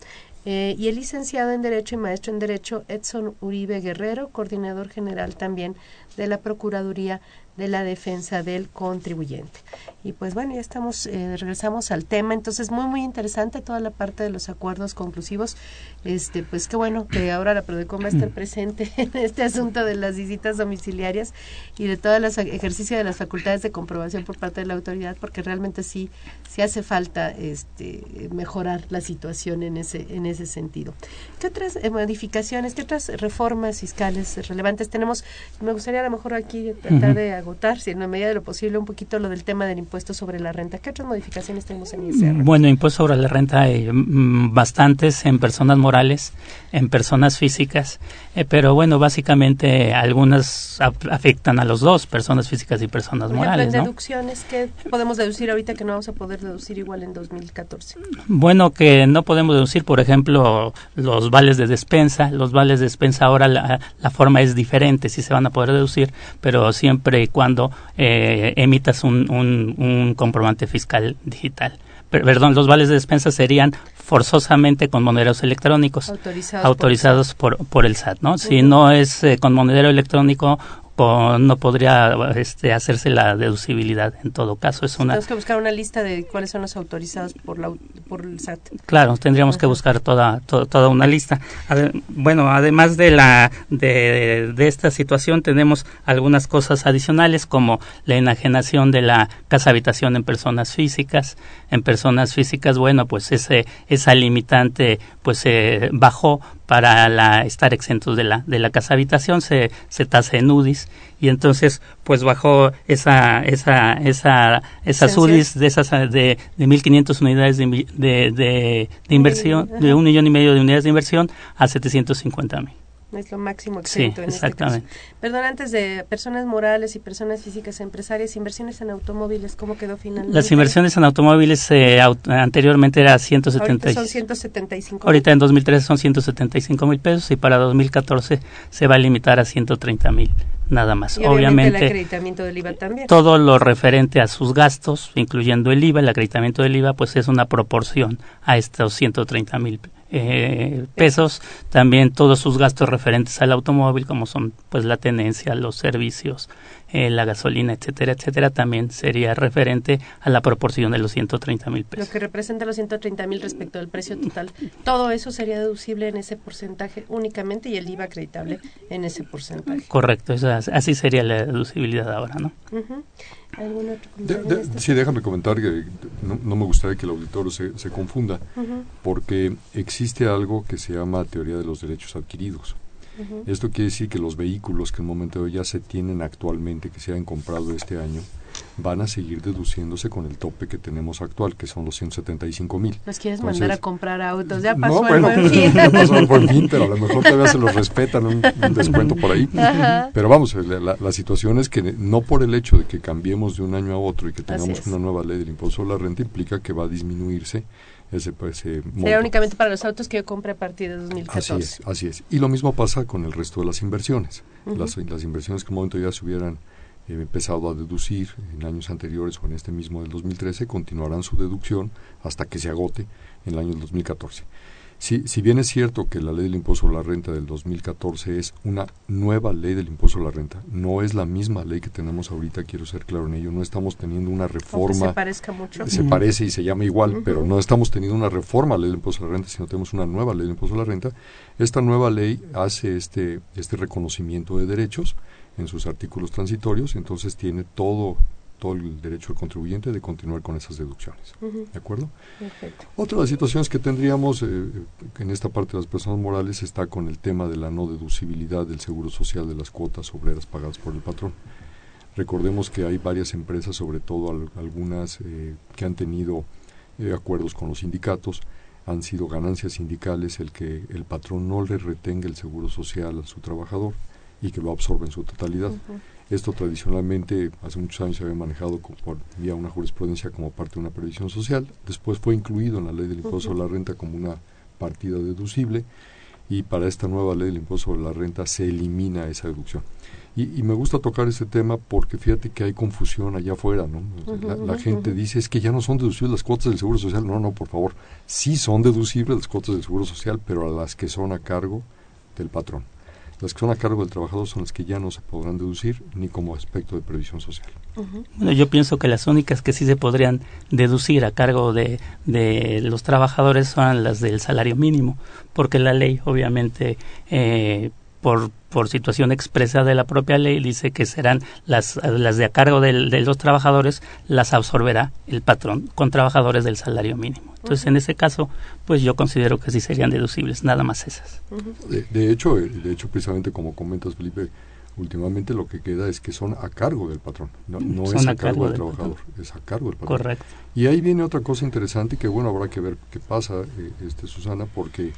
eh, y el licenciado en Derecho y maestro en Derecho Edson Uribe Guerrero, coordinador general también de la Procuraduría de la defensa del contribuyente. Y pues bueno, ya estamos, eh, regresamos al tema, entonces muy muy interesante toda la parte de los acuerdos conclusivos. Este, pues qué bueno que ahora la Prodecom va a estar presente en este asunto de las visitas domiciliarias y de todo el ejercicio de las facultades de comprobación por parte de la autoridad, porque realmente sí, sí hace falta este mejorar la situación en ese, en ese sentido. ¿Qué otras eh, modificaciones, qué otras reformas fiscales relevantes tenemos? Me gustaría a lo mejor aquí tratar de agotar, si en la medida de lo posible, un poquito lo del tema del impuesto sobre la renta. ¿Qué otras modificaciones tenemos en ISR? Bueno, impuesto sobre la renta hay mm, bastantes en personas morales, en personas físicas, eh, pero bueno, básicamente algunas afectan a los dos, personas físicas y personas Por morales. Ejemplo, deducciones, ¿qué podemos deducir ahorita que no vamos a poder deducir igual en 2014? Bueno, que no podemos deducir, por ejemplo, los vales de despensa. Los vales de despensa ahora la, la forma es diferente, sí se van a poder deducir, pero siempre cuando eh, emitas un, un, comprobante fiscal digital. perdón, los vales de despensa serían forzosamente con monederos electrónicos autorizados, autorizados por, por, el SAT, ¿no? Si no es eh, con monedero electrónico no podría este, hacerse la deducibilidad en todo caso. Es una... Tenemos que buscar una lista de cuáles son los autorizados por, la, por el SAT. Claro, tendríamos que buscar toda, toda una lista. bueno, además de, la, de, de, esta situación, tenemos algunas cosas adicionales como la enajenación de la casa habitación en personas físicas. En personas físicas, bueno, pues ese, esa limitante pues se bajó para la, estar exentos de la, de la casa habitación, se, se tasa en UDIs y entonces pues bajó esa, esa, esa, esas UDIs de esas de, de 1.500 unidades de, de, de, inversión, de un millón y medio de unidades de inversión a 750 mil es lo máximo exento en este caso. Perdón, antes de personas morales y personas físicas empresarias, inversiones en automóviles, ¿cómo quedó finalmente? Las inversiones en automóviles eh, anteriormente era 170 Ahorita son 175 Ahorita en 2013 son 175 mil pesos y para 2014 se va a limitar a 130 mil nada más. obviamente, el acreditamiento del IVA también. Todo lo referente a sus gastos, incluyendo el IVA, el acreditamiento del IVA, pues es una proporción a estos 130 mil eh, pesos, también todos sus gastos referentes al automóvil, como son pues la tenencia, los servicios, eh, la gasolina, etcétera, etcétera, también sería referente a la proporción de los 130 mil pesos. Lo que representa los 130 mil respecto al precio total. Todo eso sería deducible en ese porcentaje únicamente y el IVA acreditable en ese porcentaje. Correcto, así sería la deducibilidad ahora, ¿no? Sí, déjame comentar que no, me gustaría que el auditorio se, se confunda, porque existe algo que se llama teoría de los derechos adquiridos. Esto quiere decir que los vehículos que en un momento ya se tienen actualmente, que se han comprado este año, van a seguir deduciéndose con el tope que tenemos actual, que son los 175 mil. ¿Los quieres mandar a comprar autos? Ya pasó no, el buen fin. Ya pasó el buen fin, pero a lo mejor todavía se los respetan un, descuento por ahí. Pero vamos, la, la, situación es que no por el hecho de que cambiemos de un año a otro y que tengamos una nueva ley del impuesto a la renta implica que va a disminuirse ese, pues, Sería únicamente para los autos que yo compre a partir de 2014. Así es, así es. Y lo mismo pasa con el resto de las inversiones. las, las inversiones que en un momento ya se hubieran he empezado a deducir en años anteriores o en este mismo del 2013, continuarán su deducción hasta que se agote en el año 2014. Si, si bien es cierto que la ley del impuesto a la renta del 2014 es una nueva ley del impuesto a la renta, no es la misma ley que tenemos ahorita, quiero ser claro en ello, no estamos teniendo una reforma. se parezca mucho. Se parece y se llama igual, pero no estamos teniendo una reforma a la ley del impuesto a la renta, sino tenemos una nueva ley del impuesto a la renta. Esta nueva ley hace este, este reconocimiento de derechos en sus artículos transitorios, entonces tiene todo todo el derecho del contribuyente de continuar con esas deducciones. ¿De acuerdo? Otra de las situaciones que tendríamos eh, en esta parte de las personas morales está con el tema de la no deducibilidad del seguro social de las cuotas obreras pagadas por el patrón. Recordemos que hay varias empresas, sobre todo algunas eh, que han tenido eh, acuerdos con los sindicatos, han sido ganancias sindicales el que el patrón no le retenga el seguro social a su trabajador y que lo absorbe en su totalidad. Esto tradicionalmente hace muchos años se había manejado por vía una jurisprudencia como parte de una previsión social. Después fue incluido en la ley del impuesto a la renta como una partida deducible y para esta nueva ley del impuesto a la renta se elimina esa deducción. Y, me gusta tocar este tema porque fíjate que hay confusión allá afuera, ¿no? la, gente dice es que ya no son deducibles las cuotas del Seguro Social. No, no, por favor. Sí son deducibles las cuotas del Seguro Social, pero a las que son a cargo del patrón. Las que son a cargo del trabajador son las que ya no se podrán deducir ni como aspecto de previsión social. Bueno, yo pienso que las únicas que sí se podrían deducir a cargo de, de los trabajadores son las del salario mínimo, porque la ley obviamente eh, por, por situación expresa de la propia ley, dice que serán las, las de a cargo de los trabajadores, las absorberá el patrón con trabajadores del salario mínimo. Entonces, en ese caso, pues yo considero que sí serían deducibles, nada más esas. de, hecho, eh, de hecho, precisamente como comentas, Felipe, últimamente lo que queda es que son a cargo del patrón, no, es a, cargo, del, trabajador, es a cargo del patrón. Correcto. Y ahí viene otra cosa interesante que, bueno, habrá que ver qué pasa, eh, este Susana, porque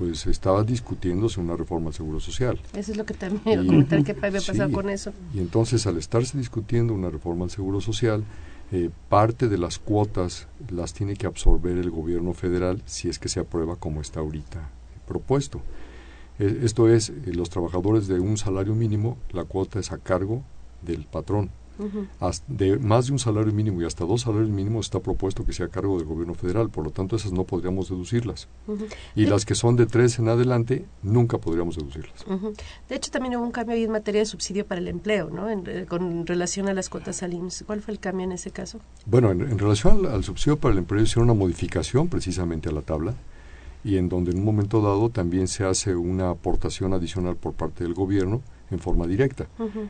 pues estaba discutiéndose una reforma al Seguro Social. Eso es lo que también quiero comentar, qué va pasar con eso. Y entonces, al estarse discutiendo una reforma al Seguro Social, eh, parte de las cuotas las tiene que absorber el gobierno federal si es que se aprueba como está ahorita propuesto. Eh, esto es, eh, los trabajadores de un salario mínimo, la cuota es a cargo del patrón. De más de un salario mínimo y hasta dos salarios mínimos está propuesto que sea a cargo del gobierno federal, por lo tanto esas no podríamos deducirlas. Y las que son de tres en adelante, nunca podríamos deducirlas. De hecho, también hubo un cambio ahí en materia de subsidio para el empleo, ¿no? En, con relación a las cuotas al IMSS. ¿Cuál fue el cambio en ese caso? Bueno, en, relación al, al, subsidio para el empleo hicieron una modificación precisamente a la tabla y en donde en un momento dado también se hace una aportación adicional por parte del gobierno en forma directa.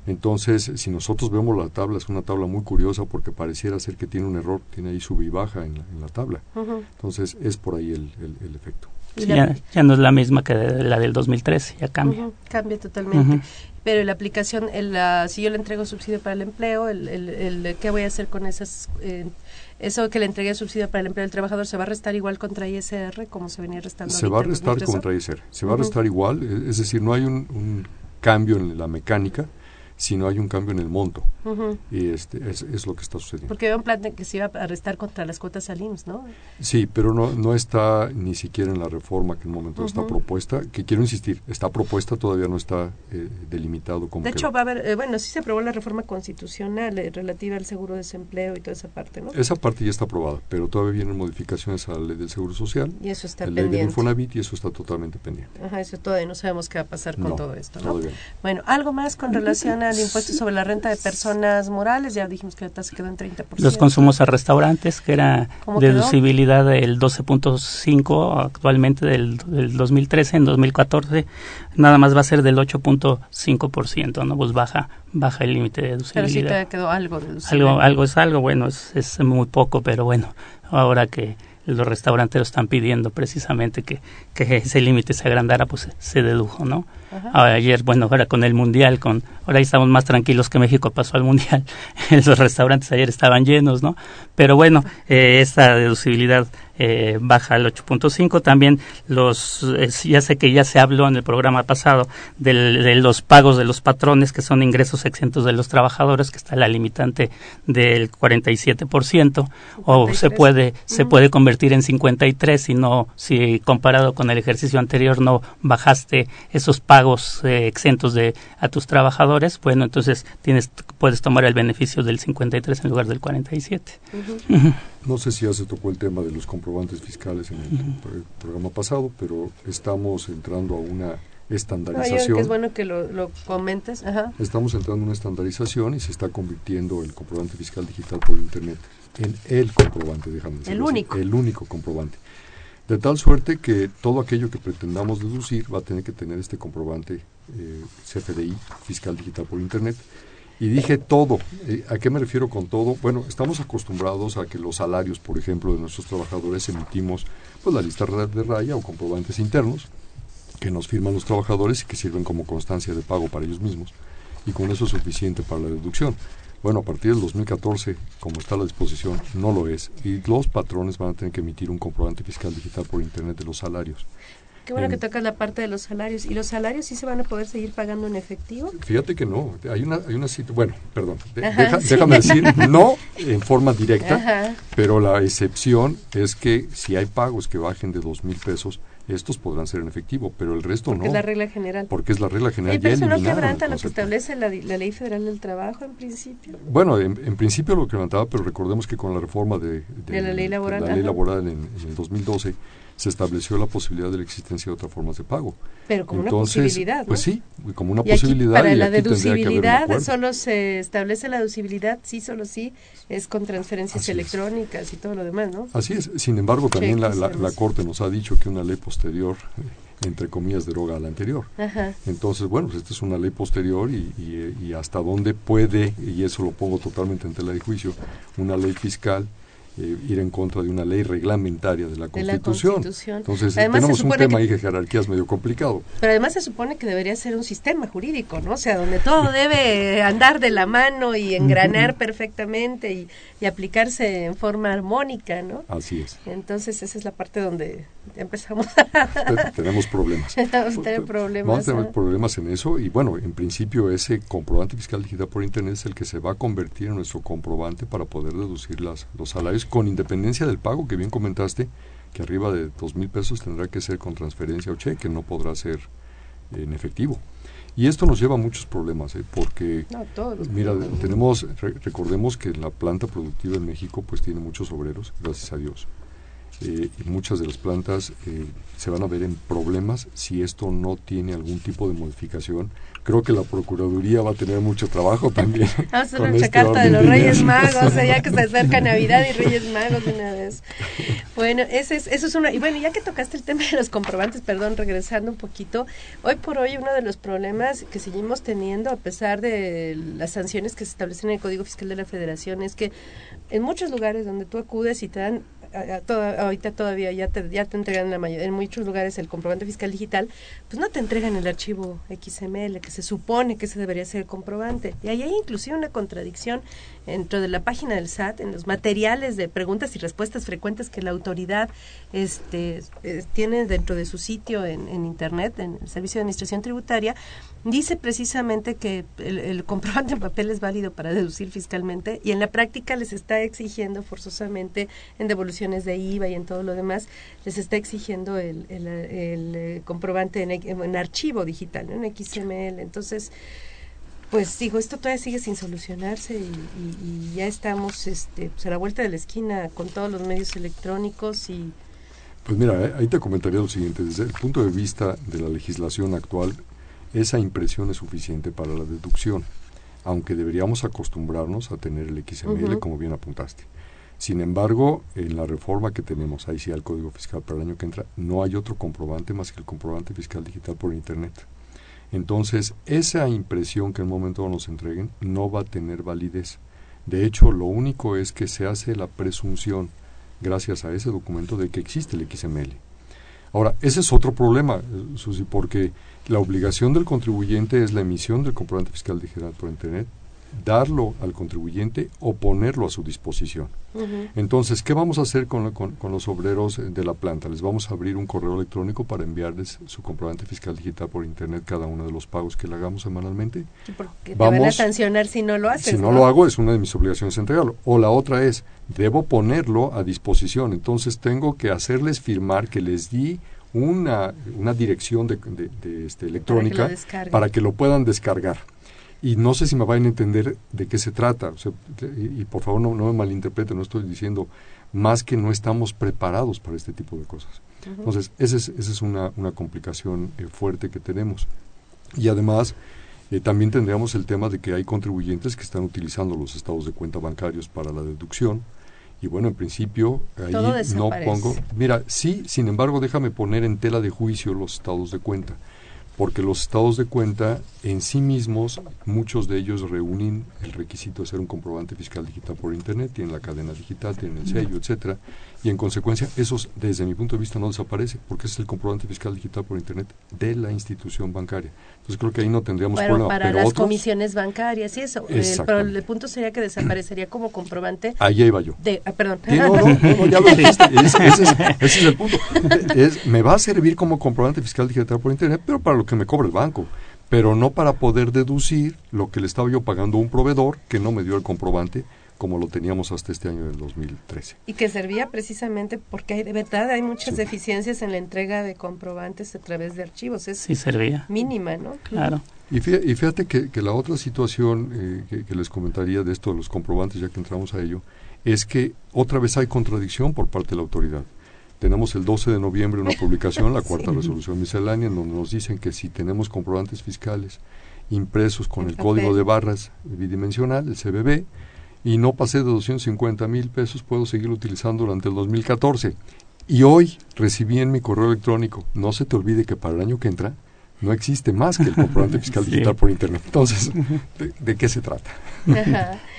Entonces, si nosotros vemos la tabla, es una tabla muy curiosa porque pareciera ser que tiene un error, tiene ahí sub y baja en la, tabla. Entonces, es por ahí el, el, efecto. ya, no es la misma que la del 2013, ya cambia. Cambia totalmente. Pero la aplicación, el, si yo le entrego subsidio para el empleo, el, el, ¿qué voy a hacer con esas... Eh, eso que le entregué subsidio para el empleo del trabajador se va a restar igual contra ISR como se venía restando se va a restar contra ISR se va a restar igual es decir no hay un cambio en la mecánica, si no hay un cambio en el monto. Y este es, lo que está sucediendo. Porque había un plan de que se iba a arrestar contra las cuotas al IMSS, ¿no? Sí, pero no, no está ni siquiera en la reforma que en el momento está propuesta, que quiero insistir, está propuesta, todavía no está eh, delimitado como De hecho, va a haber, eh, bueno, sí se aprobó la reforma constitucional eh, relativa al seguro de desempleo y toda esa parte, ¿no? Esa parte ya está aprobada, pero todavía vienen modificaciones a la ley del Seguro Social. Y eso está la pendiente. ley del Infonavit y eso está totalmente pendiente. Ajá, eso todavía no sabemos qué va a pasar con todo esto, ¿no? Bueno, algo más con relación al impuesto sobre la renta de personas morales, ya dijimos que la tasa quedó en 30%. Los consumos a restaurantes, que era deducibilidad del 12.5 actualmente del, del 2013, en 2014 nada más va a ser del 8.5%, ¿no? Pues baja baja el límite de deducibilidad. Pero sí te quedó algo Algo, algo es algo, bueno, es, es muy poco, pero bueno, ahora que los restauranteros están pidiendo precisamente que, que ese límite se agrandara, pues se dedujo, ¿no? Ayer, bueno, ahora con el Mundial, con ahora estamos más tranquilos que México pasó al Mundial, los restaurantes ayer estaban llenos, ¿no? Pero bueno, eh, esta deducibilidad eh, baja al 8.5. También los, ya sé que ya se habló en el programa pasado de los pagos de los patrones, que son ingresos exentos de los trabajadores, que está la limitante del 47%, o se puede, se puede convertir en 53 si no, si comparado con el ejercicio anterior no bajaste esos pagos eh, exentos de a tus trabajadores, bueno, entonces tienes, puedes tomar el beneficio del 53 en lugar del 47. No sé si ya se tocó el tema de los comprobantes fiscales en el, programa pasado, pero estamos entrando a una estandarización. es bueno que lo, comentes. Estamos entrando a una estandarización y se está convirtiendo el comprobante fiscal digital por Internet en el comprobante, déjame decirlo El único. el único comprobante. De tal suerte que todo aquello que pretendamos deducir va a tener que tener este comprobante eh, CFDI, fiscal digital por Internet, y dije todo. Eh, ¿A qué me refiero con todo? Bueno, estamos acostumbrados a que los salarios, por ejemplo, de nuestros trabajadores emitimos pues la lista de raya o comprobantes internos que nos firman los trabajadores y que sirven como constancia de pago para ellos mismos. Y con eso es suficiente para la deducción. Bueno, a partir del 2014, como está la disposición, no lo es. Y los patrones van a tener que emitir un comprobante fiscal digital por Internet de los salarios. Qué bueno que tocas la parte de los salarios. ¿Y los salarios sí se van a poder seguir pagando en efectivo? Fíjate que no. Hay una, hay una bueno, perdón, déjame decir, no en forma directa, pero la excepción es que si hay pagos que bajen de dos mil pesos, estos podrán ser en efectivo, pero el resto no. Es la regla general. Porque es la regla general. ¿Y eso no quebranta lo que establece la, Ley Federal del Trabajo en principio? Bueno, en, principio lo quebrantaba, pero recordemos que con la reforma de, la ley laboral, la ley laboral en, en el 2012 se estableció la posibilidad de la existencia de otras formas de pago. Pero como una posibilidad, ¿no? Pues sí, como una posibilidad. para la deducibilidad solo se establece la deducibilidad, sí, solo sí, es con transferencias electrónicas y todo lo demás, ¿no? Así es. Sin embargo, también la, la, Corte nos ha dicho que una ley posterior entre comillas, deroga a la anterior. Entonces, bueno, pues esta es una ley posterior y, y, y, hasta dónde puede, y eso lo pongo totalmente en tela de juicio, una ley fiscal eh, ir en contra de una ley reglamentaria de la Constitución. Entonces tenemos un tema ahí de jerarquías medio complicado. Pero además se supone que debería ser un sistema jurídico, ¿no? O sea, donde todo debe andar de la mano y engranar perfectamente y, y, aplicarse en forma armónica, ¿no? Así es. Entonces esa es la parte donde empezamos a... tenemos problemas. Vamos a tener problemas. Vamos a tener problemas en eso y bueno, en principio ese comprobante fiscal digital por Internet es el que se va a convertir en nuestro comprobante para poder deducir las, los salarios con independencia del pago que bien comentaste, que arriba de dos mil pesos tendrá que ser con transferencia o cheque, no podrá ser en efectivo. Y esto nos lleva a muchos problemas, ¿eh? porque, mira, tenemos, recordemos que la planta productiva en México pues tiene muchos obreros, gracias a Dios. Eh, muchas de las plantas eh, se van a ver en problemas si esto no tiene algún tipo de modificación. Creo que la Procuraduría va a tener mucho trabajo también. Vamos a hacer una carta de los Reyes Magos, ya que se acerca Navidad y Reyes Magos de una vez. Bueno, ese es, eso es una... Y bueno, ya que tocaste el tema de los comprobantes, perdón, regresando un poquito, hoy por hoy uno de los problemas que seguimos teniendo, a pesar de las sanciones que se establecen en el Código Fiscal de la Federación, es que en muchos lugares donde tú acudes y te dan ahorita todavía ya te, ya te entregan la mayoría, en muchos lugares el comprobante fiscal digital, pues no te entregan el archivo XML, que se supone que ese debería ser el comprobante. Y ahí hay inclusive una contradicción dentro de la página del SAT, en los materiales de preguntas y respuestas frecuentes que la autoridad este, eh, tiene dentro de su sitio en, en Internet, en el Servicio de Administración Tributaria, dice precisamente que el, comprobante en papel es válido para deducir fiscalmente y en la práctica les está exigiendo forzosamente en devoluciones de IVA y en todo lo demás, les está exigiendo el, el, eh, comprobante en, en, archivo digital, en XML. Entonces, pues digo, esto todavía sigue sin solucionarse y, ya estamos este, pues, a la vuelta de la esquina con todos los medios electrónicos y... Pues mira, eh, ahí te comentaría lo siguiente, desde el punto de vista de la legislación actual, esa impresión es suficiente para la deducción, aunque deberíamos acostumbrarnos a tener el XML, como bien apuntaste. Sin embargo, en la reforma que tenemos, ahí sí al Código Fiscal para el año que entra, no hay otro comprobante más que el comprobante fiscal digital por Internet. Entonces, esa impresión que en un momento nos entreguen no va a tener validez. De hecho, lo único es que se hace la presunción, gracias a ese documento, de que existe el XML. Ahora, ese es otro problema, eh, Susi, porque la obligación del contribuyente es la emisión del comprobante fiscal digital por Internet, darlo al contribuyente o ponerlo a su disposición. Entonces, ¿qué vamos a hacer con, con, los obreros de la planta? Les vamos a abrir un correo electrónico para enviarles su comprobante fiscal digital por Internet cada uno de los pagos que le hagamos semanalmente. Porque vamos, te van a sancionar si no lo haces. Si no, lo hago, es una de mis obligaciones entregarlo. O la otra es, debo ponerlo a disposición. Entonces, tengo que hacerles firmar que les di una, una dirección de, este, electrónica para que, lo puedan descargar. Y no sé si me vayan a entender de qué se trata. y, por favor no, no me malinterpreten, no estoy diciendo más que no estamos preparados para este tipo de cosas. Entonces, esa es, esa es una, una complicación eh, fuerte que tenemos. Y además, eh, también tendríamos el tema de que hay contribuyentes que están utilizando los estados de cuenta bancarios para la deducción y bueno, en principio ahí no pongo. Mira, sí, sin embargo, déjame poner en tela de juicio los estados de cuenta porque los estados de cuenta en sí mismos, muchos de ellos reúnen el requisito de ser un comprobante fiscal digital por Internet, tienen la cadena digital, tienen el sello, etcétera, y en consecuencia esos, desde mi punto de vista, no desaparece, porque es el comprobante fiscal digital por Internet de la institución bancaria. Entonces creo que ahí no tendríamos problema. Para las comisiones bancarias y eso, el, pero el punto sería que desaparecería como comprobante. Ahí iba yo. De, ah, perdón. no, no, ya lo dijiste, ese, es, el punto. me va a servir como comprobante fiscal digital por Internet, pero para lo que me cobra el banco, pero no para poder deducir lo que le estaba yo pagando a un proveedor que no me dio el comprobante como lo teníamos hasta este año del 2013. Y que servía precisamente porque hay, de verdad hay muchas deficiencias en la entrega de comprobantes a través de archivos. Es sí, servía. mínima, ¿no? Claro. Y fíjate, que, que, la otra situación eh, que, que, les comentaría de esto de los comprobantes, ya que entramos a ello, es que otra vez hay contradicción por parte de la autoridad. Tenemos el 12 de noviembre una publicación, la cuarta resolución miscelánea, en donde nos dicen que si tenemos comprobantes fiscales impresos con el, código de barras bidimensional, el CBB, y no pasé de 250 mil pesos, puedo seguir utilizando durante el 2014. Y hoy recibí en mi correo electrónico, no se te olvide que para el año que entra no existe más que el comprobante fiscal digital por Internet. Entonces, ¿de, qué se trata?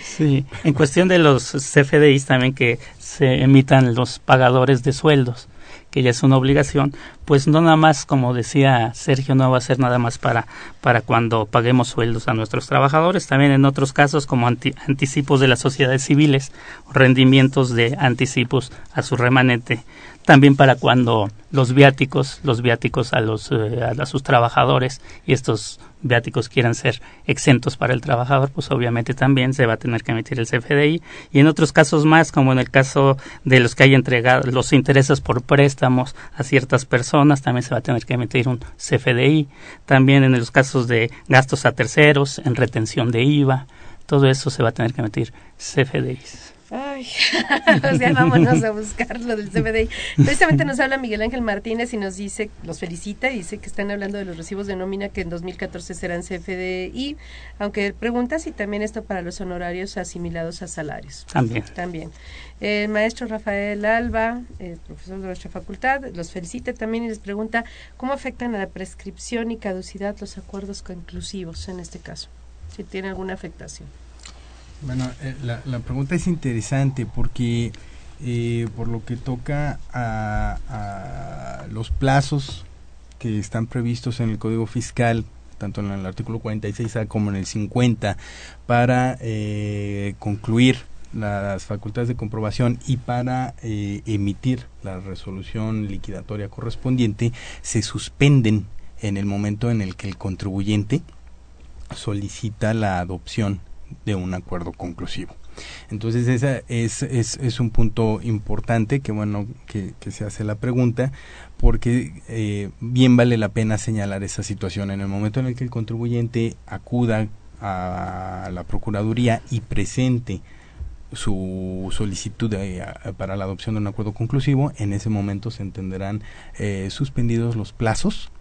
Sí, en cuestión de los CFDIs también que se emitan los pagadores de sueldos, que ya es una obligación, pues no nada más, como decía Sergio, no va a ser nada más para, para cuando paguemos sueldos a nuestros trabajadores, también en otros casos como anticipos de las sociedades civiles, rendimientos de anticipos a su remanente también para cuando los viáticos, los viáticos a los eh, a sus trabajadores y estos viáticos quieran ser exentos para el trabajador, pues obviamente también se va a tener que emitir el CFDI y en otros casos más, como en el caso de los que hay entregado los intereses por préstamos a ciertas personas, también se va a tener que emitir un CFDI, también en los casos de gastos a terceros, en retención de IVA, todo eso se va a tener que emitir CFDIs. Ay, o sea, vámonos a buscar lo del CBDI. Precisamente nos habla Miguel Ángel Martínez y nos dice, los felicita y dice que están hablando de los recibos de nómina que en 2014 serán CFDI, aunque pregunta si también esto para los honorarios asimilados a salarios. También. También. El maestro Rafael Alba, profesor de nuestra facultad, los felicita también y les pregunta cómo afectan a la prescripción y caducidad los acuerdos conclusivos en este caso, si tiene alguna afectación. Bueno, eh, la, pregunta es interesante porque eh, por lo que toca a, a, los plazos que están previstos en el Código Fiscal, tanto en el artículo 46A como en el 50, para eh, concluir las facultades de comprobación y para eh, emitir la resolución liquidatoria correspondiente, se suspenden en el momento en el que el contribuyente solicita la adopción de un acuerdo conclusivo. Entonces ese es, es, es, un punto importante que bueno que, se hace la pregunta porque eh, bien vale la pena señalar esa situación en el momento en el que el contribuyente acuda a la Procuraduría y presente su solicitud de, para la adopción de un acuerdo conclusivo, en ese momento se entenderán eh, suspendidos los plazos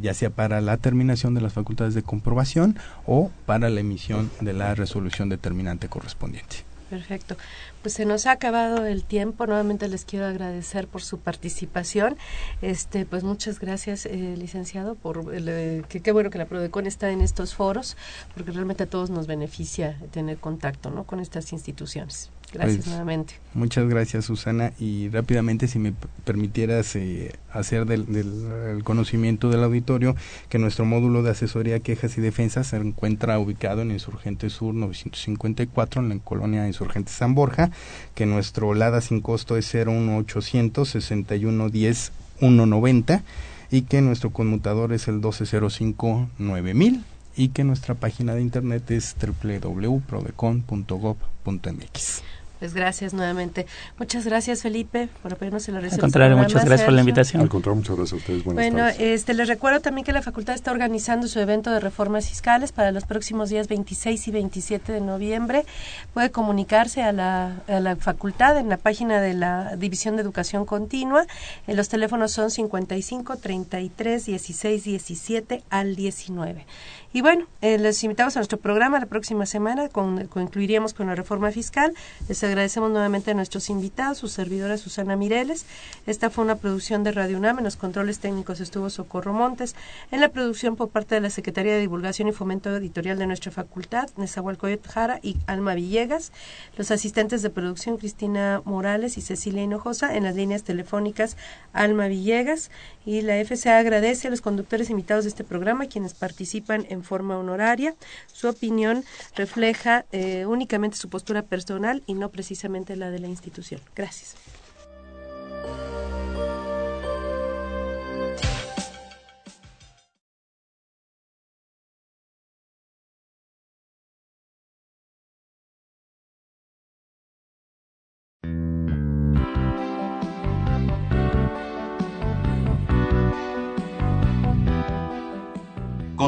ya sea para la terminación de las facultades de comprobación o para la emisión de la resolución determinante correspondiente. Perfecto. Pues se nos ha acabado el tiempo. Nuevamente les quiero agradecer por su participación. Este, pues muchas gracias, eh, licenciado, por eh, que qué bueno que la Prodecon está en estos foros, porque realmente a todos nos beneficia tener contacto, ¿no? Con estas instituciones. Gracias pues, nuevamente. Muchas gracias, Susana. Y rápidamente, si me permitieras eh, hacer del, del conocimiento del auditorio que nuestro módulo de asesoría, quejas y defensas se encuentra ubicado en Insurgente Sur 954, en la colonia Insurgente San Borja, que nuestro LADA sin costo es 01800 6110 190 y que nuestro conmutador es el 1205 9000 y que nuestra página de internet es www.prodecon.gov.mx. Pues gracias nuevamente. Muchas gracias, Felipe, por apoyarnos en la Al contrario, muchas gracias por la invitación. Al contrario, muchas gracias a ustedes. Buenas bueno, este, les recuerdo también que la facultad está organizando su evento de reformas fiscales para los próximos días 26 y 27 de noviembre. Puede comunicarse a la, a la facultad en la página de la División de Educación Continua. En los teléfonos son 55 33 16 17 al 19. Y bueno, eh, les invitamos a nuestro programa la próxima semana, con, concluiríamos con la reforma fiscal. Les agradecemos nuevamente a nuestros invitados, su servidora Susana Mireles. Esta fue una producción de Radio UNAM, en los controles técnicos estuvo Socorro Montes, en la producción por parte de la Secretaría de Divulgación y Fomento Editorial de nuestra facultad, Nezahualcóyotl Jara y Alma Villegas, los asistentes de producción Cristina Morales y Cecilia Hinojosa, en las líneas telefónicas Alma Villegas, y la FCA agradece a los conductores invitados de este programa, quienes participan en forma honoraria. Su opinión refleja eh, únicamente su postura personal y no precisamente la de la institución. Gracias.